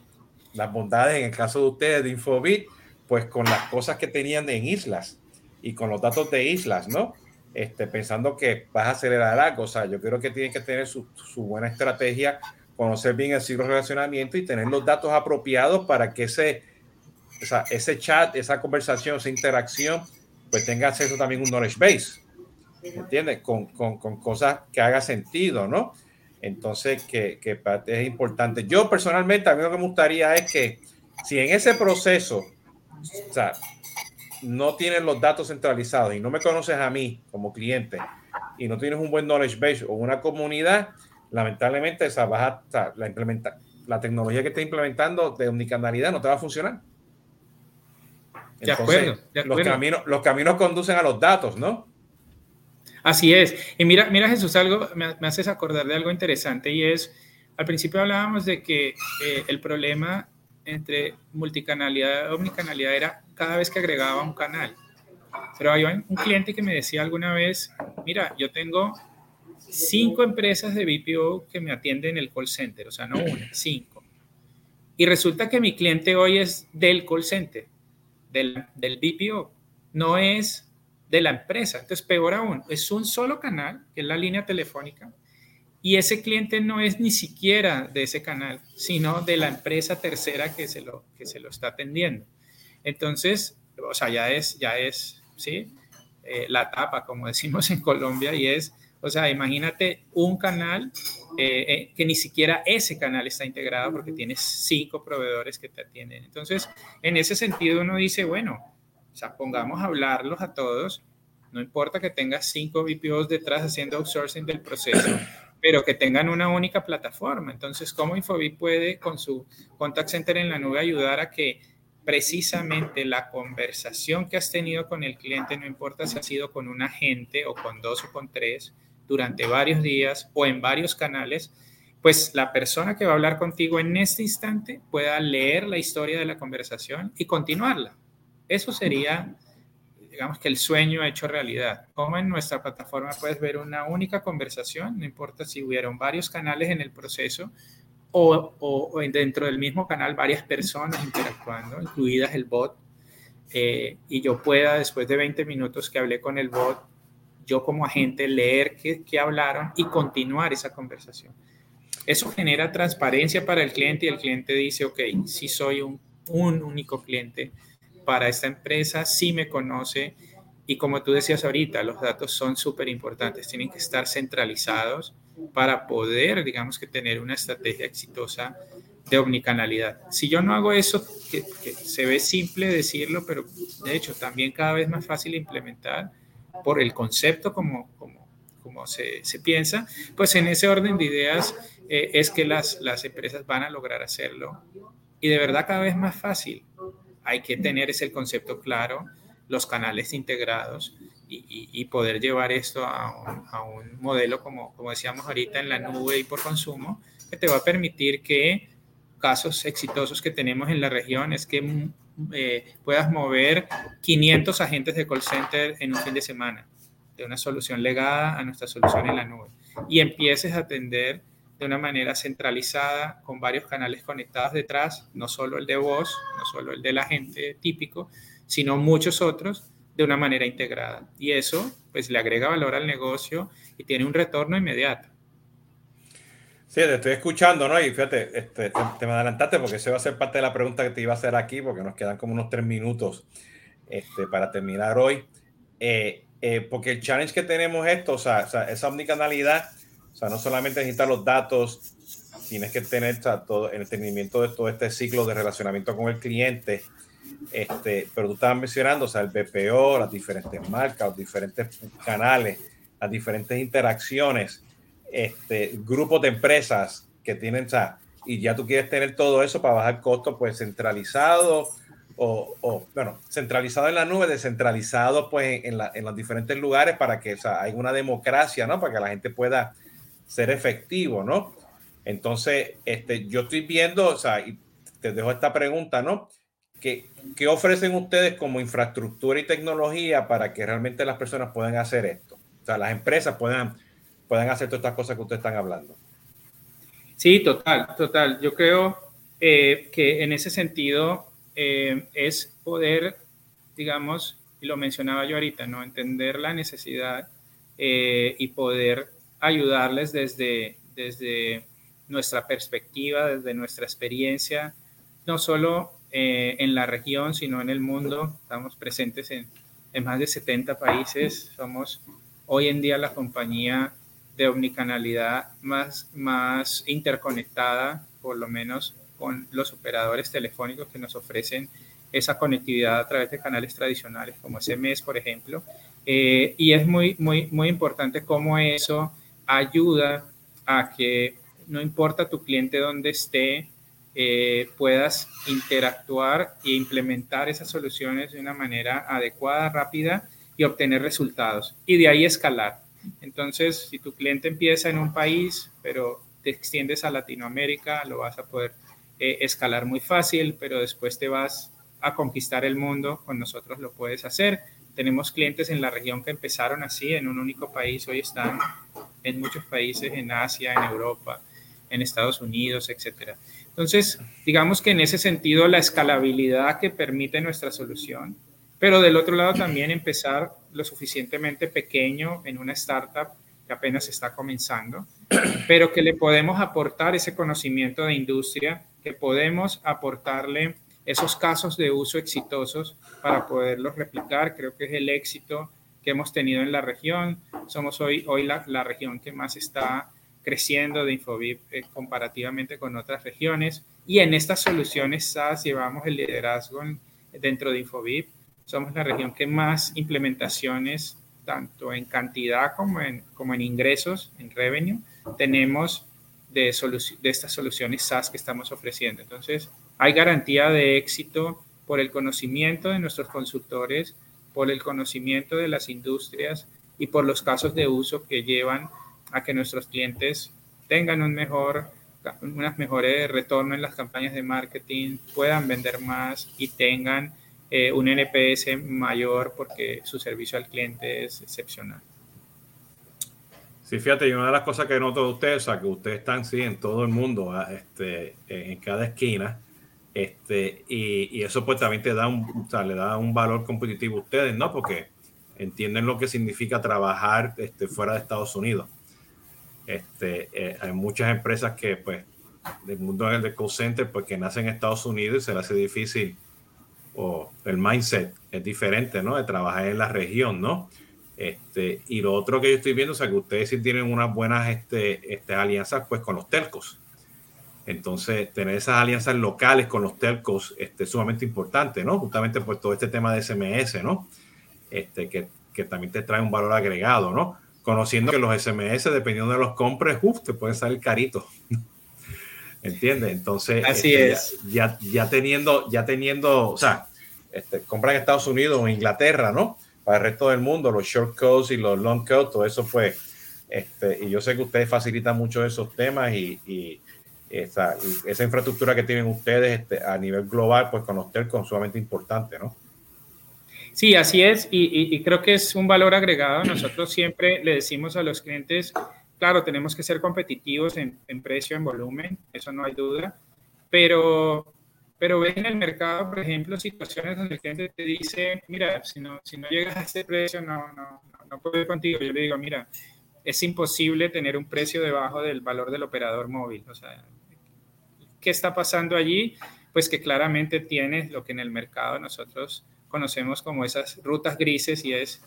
Las bondades, en el caso de ustedes de Infobit, pues con las cosas que tenían en islas y con los datos de islas, ¿no? Este, pensando que vas a acelerar algo. O sea, yo creo que tienen que tener su, su buena estrategia, conocer bien el ciclo de relacionamiento y tener los datos apropiados para que ese, o ese chat, esa conversación, esa interacción, pues tenga acceso también a un knowledge base, ¿entiendes? Con, con, con, cosas que haga sentido, ¿no? Entonces, que, que es importante. Yo personalmente, a mí lo que me gustaría es que si en ese proceso, o sea, no tienes los datos centralizados y no me conoces a mí como cliente y no tienes un buen knowledge base o una comunidad, lamentablemente esa baja, la, implementa, la tecnología que estés implementando de omnicanalidad no te va a funcionar de acuerdo, Los, caminos, los caminos conducen a los datos, ¿no? Así es. Y mira, mira Jesús, algo me, haces acordar de algo interesante y es, al principio hablábamos de que eh, el problema entre multicanalidad y omnicanalidad era cada vez que agregaba un canal. Pero hay un cliente que me decía alguna vez, mira, yo tengo cinco empresas de BPO que me atienden en el call center, o sea, no una, cinco. Y resulta que mi cliente hoy es del call center, del, del BPO, no es de la empresa. Entonces, peor aún, es un solo canal, que es la línea telefónica, y ese cliente no es ni siquiera de ese canal, sino de la empresa tercera que se lo, que se lo está atendiendo. Entonces, o sea, ya es, ya es, ¿sí? Eh, la tapa, como decimos en Colombia, y es, o sea, imagínate un canal eh, eh, que ni siquiera ese canal está integrado porque tienes cinco proveedores que te atienden. Entonces, en ese sentido uno dice, bueno, o sea, pongamos a hablarlos a todos, no importa que tengas cinco VPOs detrás haciendo outsourcing del proceso, pero que tengan una única plataforma. Entonces, ¿cómo Infobip puede con su contact center en la nube ayudar a que precisamente la conversación que has tenido con el cliente, no importa si ha sido con un agente o con dos o con tres, durante varios días o en varios canales, pues la persona que va a hablar contigo en este instante pueda leer la historia de la conversación y continuarla. Eso sería digamos que el sueño hecho realidad. Como en nuestra plataforma puedes ver una única conversación, no importa si hubieron varios canales en el proceso o, o, dentro del mismo canal varias personas interactuando, incluidas el bot, eh, y yo pueda, después de 20 minutos que hablé con el bot, yo como agente leer qué, qué hablaron y continuar esa conversación. Eso genera transparencia para el cliente y el cliente dice, ok, si soy un, un único cliente, para esta empresa, sí me conoce y como tú decías ahorita, los datos son súper importantes, tienen que estar centralizados para poder, digamos que tener una estrategia exitosa de omnicanalidad. Si yo no hago eso, que, se ve simple decirlo, pero de hecho también cada vez más fácil implementar por el concepto como, como, como se, se piensa, pues en ese orden de ideas eh, es que las, las empresas van a lograr hacerlo. Y de verdad cada vez más fácil. Hay que tener ese concepto claro, los canales integrados y, poder llevar esto a un, modelo, como, como decíamos ahorita, en la nube y por consumo, que te va a permitir que casos exitosos que tenemos en la región es que eh, puedas mover 500 agentes de call center en un fin de semana, de una solución legada a nuestra solución en la nube, y empieces a atender de una manera centralizada, con varios canales conectados detrás, no solo el de voz, no solo el del agente típico, sino muchos otros de una manera integrada. Y eso pues le agrega valor al negocio y tiene un retorno inmediato. Sí, te estoy escuchando, ¿no? Y fíjate, este, te, me adelantaste porque esa va a ser parte de la pregunta que te iba a hacer aquí, porque nos quedan como unos tres minutos este, para terminar hoy. Eh, eh, porque el challenge que tenemos es esto, o sea, o sea esa omnicanalidad o sea, no solamente necesitas los datos, tienes que tener todo el entendimiento de todo este ciclo de relacionamiento con el cliente. Este, pero tú estabas mencionando, o sea, el BPO, las diferentes marcas, los diferentes canales, las diferentes interacciones, este, grupos de empresas que tienen, o y ya tú quieres tener todo eso para bajar costos, pues centralizado o, bueno, centralizado en la nube, descentralizado pues en, los diferentes lugares para que haya una democracia, ¿no? Para que la gente pueda ser efectivo, ¿no? Entonces, este, yo estoy viendo, o sea, y te dejo esta pregunta, ¿no? ¿Qué, ¿Qué, ofrecen ustedes como infraestructura y tecnología para que realmente las personas puedan hacer esto? O sea, las empresas puedan, puedan hacer todas estas cosas que ustedes están hablando. Sí, total, total. Yo creo eh, que en ese sentido eh, es poder, digamos, y lo mencionaba yo ahorita, ¿no? Entender la necesidad eh, y poder ayudarles desde, desde nuestra perspectiva, desde nuestra experiencia, no solo eh, en la región, sino en el mundo. Estamos presentes en, en, más de 70 países. Somos hoy en día la compañía de omnicanalidad más, más interconectada, por lo menos con los operadores telefónicos que nos ofrecen esa conectividad a través de canales tradicionales como SMS, por ejemplo. Eh, y es muy, muy, muy importante cómo eso ayuda a que no importa tu cliente donde esté, eh, puedas interactuar e implementar esas soluciones de una manera adecuada, rápida y obtener resultados. Y de ahí escalar. Entonces, si tu cliente empieza en un país, pero te extiendes a Latinoamérica, lo vas a poder eh, escalar muy fácil, pero después te vas a conquistar el mundo, con nosotros lo puedes hacer. Tenemos clientes en la región que empezaron así, en un único país, hoy están en muchos países, en Asia, en Europa, en Estados Unidos, etc. Entonces, digamos que en ese sentido, la escalabilidad que permite nuestra solución, pero del otro lado también empezar lo suficientemente pequeño en una startup que apenas está comenzando, pero que le podemos aportar ese conocimiento de industria, que podemos aportarle esos casos de uso exitosos para poderlos replicar. Creo que es el éxito que hemos tenido en la región. Somos hoy, hoy la, la región que más está creciendo de Infobip eh, comparativamente con otras regiones. Y en estas soluciones SaaS llevamos el liderazgo dentro de Infobip. Somos la región que más implementaciones tanto en cantidad como en, como en ingresos, en revenue, tenemos de, de estas soluciones SaaS que estamos ofreciendo. Entonces, hay garantía de éxito por el conocimiento de nuestros consultores, por el conocimiento de las industrias y por los casos de uso que llevan a que nuestros clientes tengan un mejor, unas mejores retorno en las campañas de marketing, puedan vender más y tengan eh, un NPS mayor porque su servicio al cliente es excepcional. Sí, fíjate, y una de las cosas que noto de ustedes, o sea, que ustedes están sí, en todo el mundo, ah, este, en cada esquina, este, y, eso pues también te da un, o sea, le da un valor competitivo a ustedes, ¿no? Porque entienden lo que significa trabajar este, fuera de Estados Unidos. Este, eh, hay muchas empresas que, pues, del mundo del call center, pues, que nacen en Estados Unidos y se les hace difícil o el mindset es diferente, ¿no? De trabajar en la región, ¿no? Este, y lo otro que yo estoy viendo es que ustedes sí tienen unas buenas este, este, alianzas pues con los telcos. Entonces, tener esas alianzas locales con los telcos este, es sumamente importante, ¿no? Justamente por todo este tema de SMS, ¿no? Este, que, que también te trae un valor agregado, ¿no? Conociendo que los SMS, dependiendo de los compres, uf, te pueden salir caritos. ¿Entiendes? Entonces, Así este, es. Ya, ya, teniendo, ya teniendo, o sea, este, compran en Estados Unidos o Inglaterra, ¿no? Para el resto del mundo, los short codes y los long codes, todo eso fue. Este, y yo sé que ustedes facilitan mucho esos temas y, y, esa, y esa, infraestructura que tienen ustedes este, a nivel global, pues con los telcos, sumamente importante, ¿no? Sí, así es, y, y, creo que es un valor agregado. Nosotros siempre le decimos a los clientes, claro, tenemos que ser competitivos en, en precio, en volumen, eso no hay duda, pero pero ves en el mercado, por ejemplo, situaciones donde el cliente te dice, mira, si no, si no llegas a ese precio, no, no, no puedo ir contigo. Yo le digo, mira, es imposible tener un precio debajo del valor del operador móvil. O sea, ¿qué está pasando allí? Pues que claramente tienes lo que en el mercado nosotros conocemos como esas rutas grises y es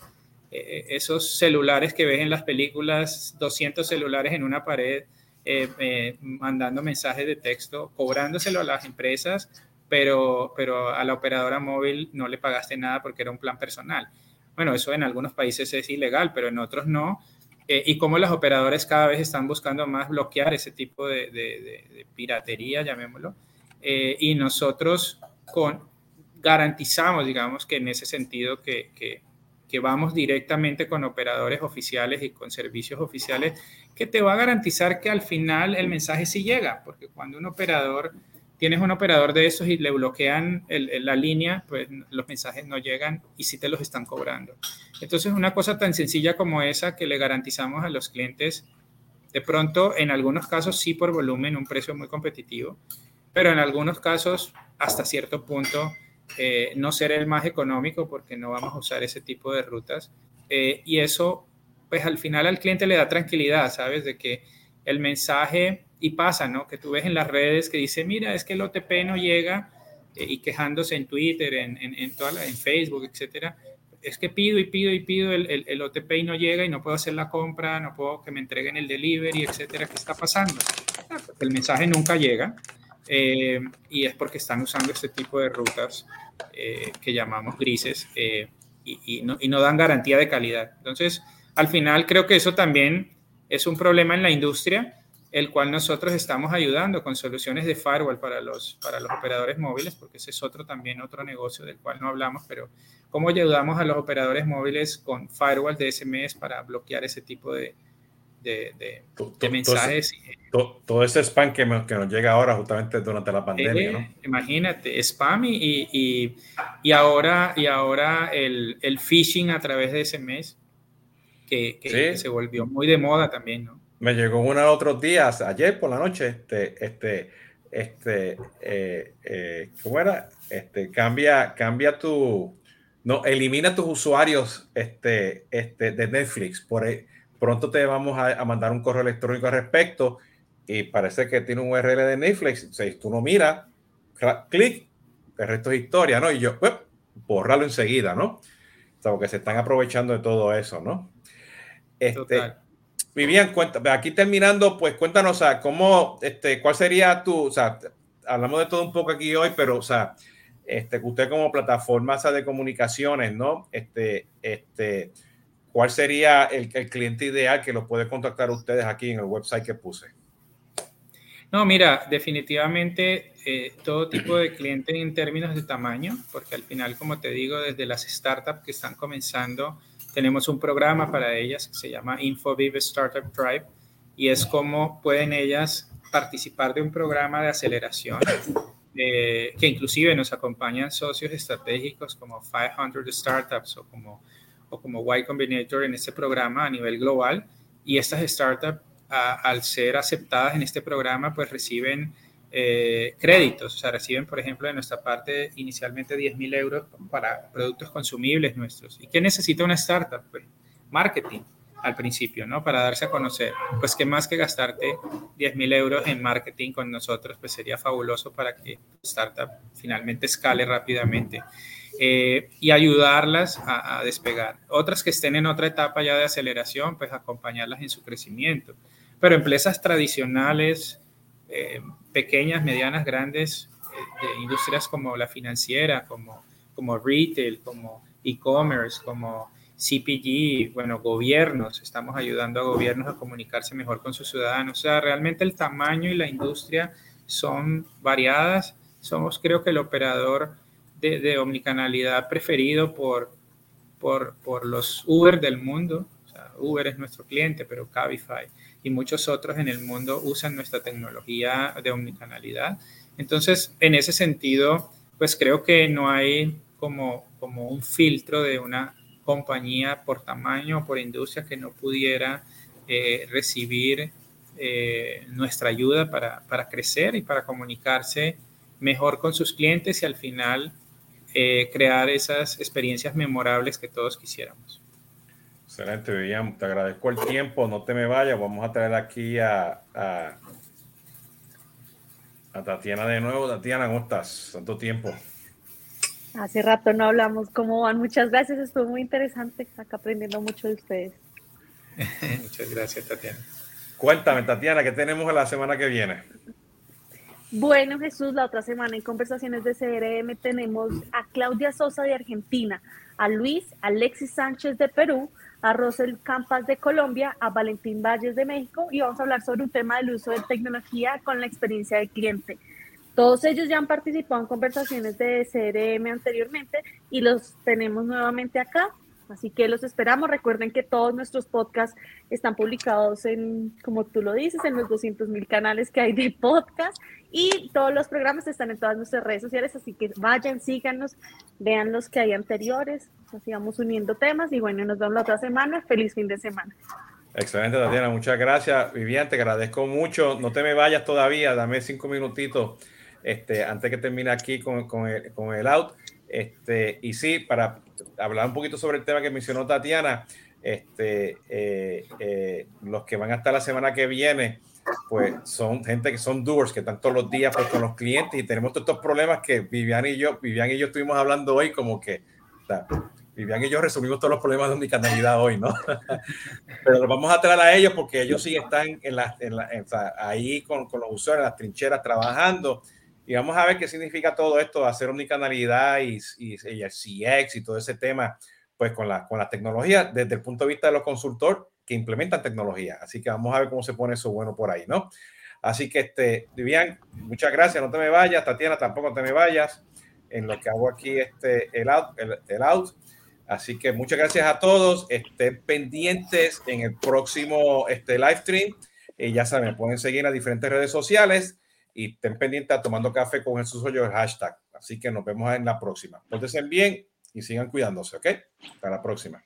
eh, esos celulares que ves en las películas, 200 celulares en una pared, eh, eh, mandando mensajes de texto, cobrándoselo a las empresas, pero, pero a la operadora móvil no le pagaste nada porque era un plan personal. Bueno, eso en algunos países es ilegal, pero en otros no. Eh, y como las operadoras cada vez están buscando más bloquear ese tipo de, de, de piratería, llamémoslo. Eh, y nosotros con, garantizamos, digamos, que en ese sentido que, que, que vamos directamente con operadores oficiales y con servicios oficiales que te va a garantizar que al final el mensaje sí llega, porque cuando un operador, tienes un operador de esos y le bloquean la línea, pues los mensajes no llegan y sí te los están cobrando. Entonces, una cosa tan sencilla como esa que le garantizamos a los clientes, de pronto, en algunos casos sí por volumen, un precio muy competitivo, pero en algunos casos, hasta cierto punto, eh, no ser el más económico porque no vamos a usar ese tipo de rutas. Eh, y eso pues al final al cliente le da tranquilidad, ¿sabes? De que el mensaje, y pasa, ¿no? Que tú ves en las redes que dice, mira, es que el OTP no llega, eh, y quejándose en Twitter, en, en, en, toda en Facebook, etcétera, es que pido y pido y pido el, el, el, OTP y no llega y no puedo hacer la compra, no puedo que me entreguen el delivery, etcétera. ¿Qué está pasando? El mensaje nunca llega eh, y es porque están usando este tipo de rutas eh, que llamamos grises eh, y, y, no, y no dan garantía de calidad. Entonces, al final creo que eso también es un problema en la industria, el cual nosotros estamos ayudando con soluciones de firewall para los, para los operadores móviles, porque ese es otro también otro negocio del cual no hablamos, pero cómo ayudamos a los operadores móviles con firewall de SMS para bloquear ese tipo de, de, mensajes. Todo, ese spam que, que, nos llega ahora justamente durante la pandemia, ¿no? Imagínate, spam y, y, y, ahora, y ahora el, el, phishing a través de ese mes, que, que, se volvió muy de moda también, ¿no? Me llegó uno otros días, ayer por la noche, este, este, este, eh, eh, ¿cómo era? Este, cambia, cambia tu, no, elimina tus usuarios este, este, de Netflix. Por, pronto te vamos a, mandar un correo electrónico al respecto y parece que tiene un URL de Netflix. si tú no miras, clic, el resto es historia, ¿no? Y yo, pues, bórralo enseguida, ¿no? O sea, porque se están aprovechando de todo eso, ¿no? Este, Vivian, cuenta, aquí terminando, pues cuéntanos, o sea, cómo, este, cuál sería tu, o sea, hablamos de todo un poco aquí hoy, pero, o sea, este, usted como plataforma de comunicaciones, ¿no? Este, este, ¿Cuál sería el, el cliente ideal que lo puede contactar ustedes aquí en el website que puse? No, mira, definitivamente eh, todo tipo de cliente en términos de tamaño, porque al final, como te digo, desde las startups que están comenzando, tenemos un programa para ellas que se llama InfoVive Startup Drive y es como pueden ellas participar de un programa de aceleración eh, que inclusive nos acompañan socios estratégicos como 500 Startups o como, o como Y Combinator en este programa a nivel global. Y estas startups, al ser aceptadas en este programa, pues reciben eh, créditos, o sea, reciben, por ejemplo, de nuestra parte inicialmente 10 mil euros para productos consumibles nuestros. ¿Y qué necesita una startup? Pues marketing al principio, ¿no? Para darse a conocer. Pues qué más que gastarte 10 mil euros en marketing con nosotros, pues sería fabuloso para que tu startup finalmente escale rápidamente eh, y ayudarlas a, despegar. Otras que estén en otra etapa ya de aceleración, pues acompañarlas en su crecimiento. Pero empresas tradicionales, eh, pequeñas, medianas, grandes, eh, de industrias como la financiera, como, como retail, como e-commerce, como CPG, bueno, gobiernos, estamos ayudando a gobiernos a comunicarse mejor con sus ciudadanos. O sea, realmente el tamaño y la industria son variadas. Somos, creo que, el operador de, omnicanalidad preferido por, por, por, los Uber del mundo. Uber es nuestro cliente, pero Cabify y muchos otros en el mundo usan nuestra tecnología de omnicanalidad. Entonces, en ese sentido, pues creo que no hay como, como un filtro de una compañía por tamaño o por industria que no pudiera eh, recibir eh, nuestra ayuda para, para, crecer y para comunicarse mejor con sus clientes y al final eh, crear esas experiencias memorables que todos quisiéramos. Excelente, Vivian. Te agradezco el tiempo. No te me vayas. Vamos a traer aquí a, a, a Tatiana de nuevo. Tatiana, ¿cómo estás? Tanto tiempo. Hace rato no hablamos cómo van. Muchas gracias, estuvo muy interesante. Acá aprendiendo mucho de ustedes. Muchas gracias, Tatiana. Cuéntame, Tatiana, ¿qué tenemos la semana que viene? Bueno, Jesús, la otra semana en conversaciones de CRM tenemos a Claudia Sosa de Argentina, a Luis Alexis Sánchez de Perú, a Rosel Campas de Colombia, a Valentín Valles de México y vamos a hablar sobre un tema del uso de tecnología con la experiencia del cliente. Todos ellos ya han participado en conversaciones de CRM anteriormente y los tenemos nuevamente acá. Así que los esperamos. Recuerden que todos nuestros podcasts están publicados en, como tú lo dices, en los 200 mil canales que hay de podcast y todos los programas están en todas nuestras redes sociales. Así que vayan, síganos, vean los que hay anteriores. Nos sigamos uniendo temas y bueno, nos vemos la otra semana. Feliz fin de semana. Excelente, Tatiana. Muchas gracias. Vivian, te agradezco mucho. No te me vayas todavía. Dame cinco minutitos este, antes que termine aquí con, con el out. Este, y sí, para hablar un poquito sobre el tema que mencionó Tatiana, este, eh, eh, los que van a estar la semana que viene, pues son gente que son doers, que están todos los días pues, con los clientes y tenemos todos estos problemas que Vivian y yo, Vivian y yo estuvimos hablando hoy como que, Vivian y yo resumimos todos los problemas de omnicanalidad hoy, ¿no? Pero los vamos a traer a ellos porque ellos sí están en la, en la, ahí con, con los usuarios, en las trincheras, trabajando y vamos a ver qué significa todo esto, hacer omnicanalidad y, y, y el CX y todo ese tema, pues con la, con la tecnología desde el punto de vista de los consultores que implementan tecnología. Así que vamos a ver cómo se pone eso bueno por ahí, ¿no? Así que, este, Vivian, muchas gracias, no te me vayas, Tatiana, tampoco te me vayas, en lo que hago aquí este, el out, el, out. Así que muchas gracias a todos. Estén pendientes en el próximo este, live stream. Y ya saben, pueden seguir en las diferentes redes sociales y estén pendientes a Tomando Café con Jesús Hoyo el hashtag. Así que nos vemos en la próxima. Pórtense bien y sigan cuidándose, ¿ok? Hasta la próxima.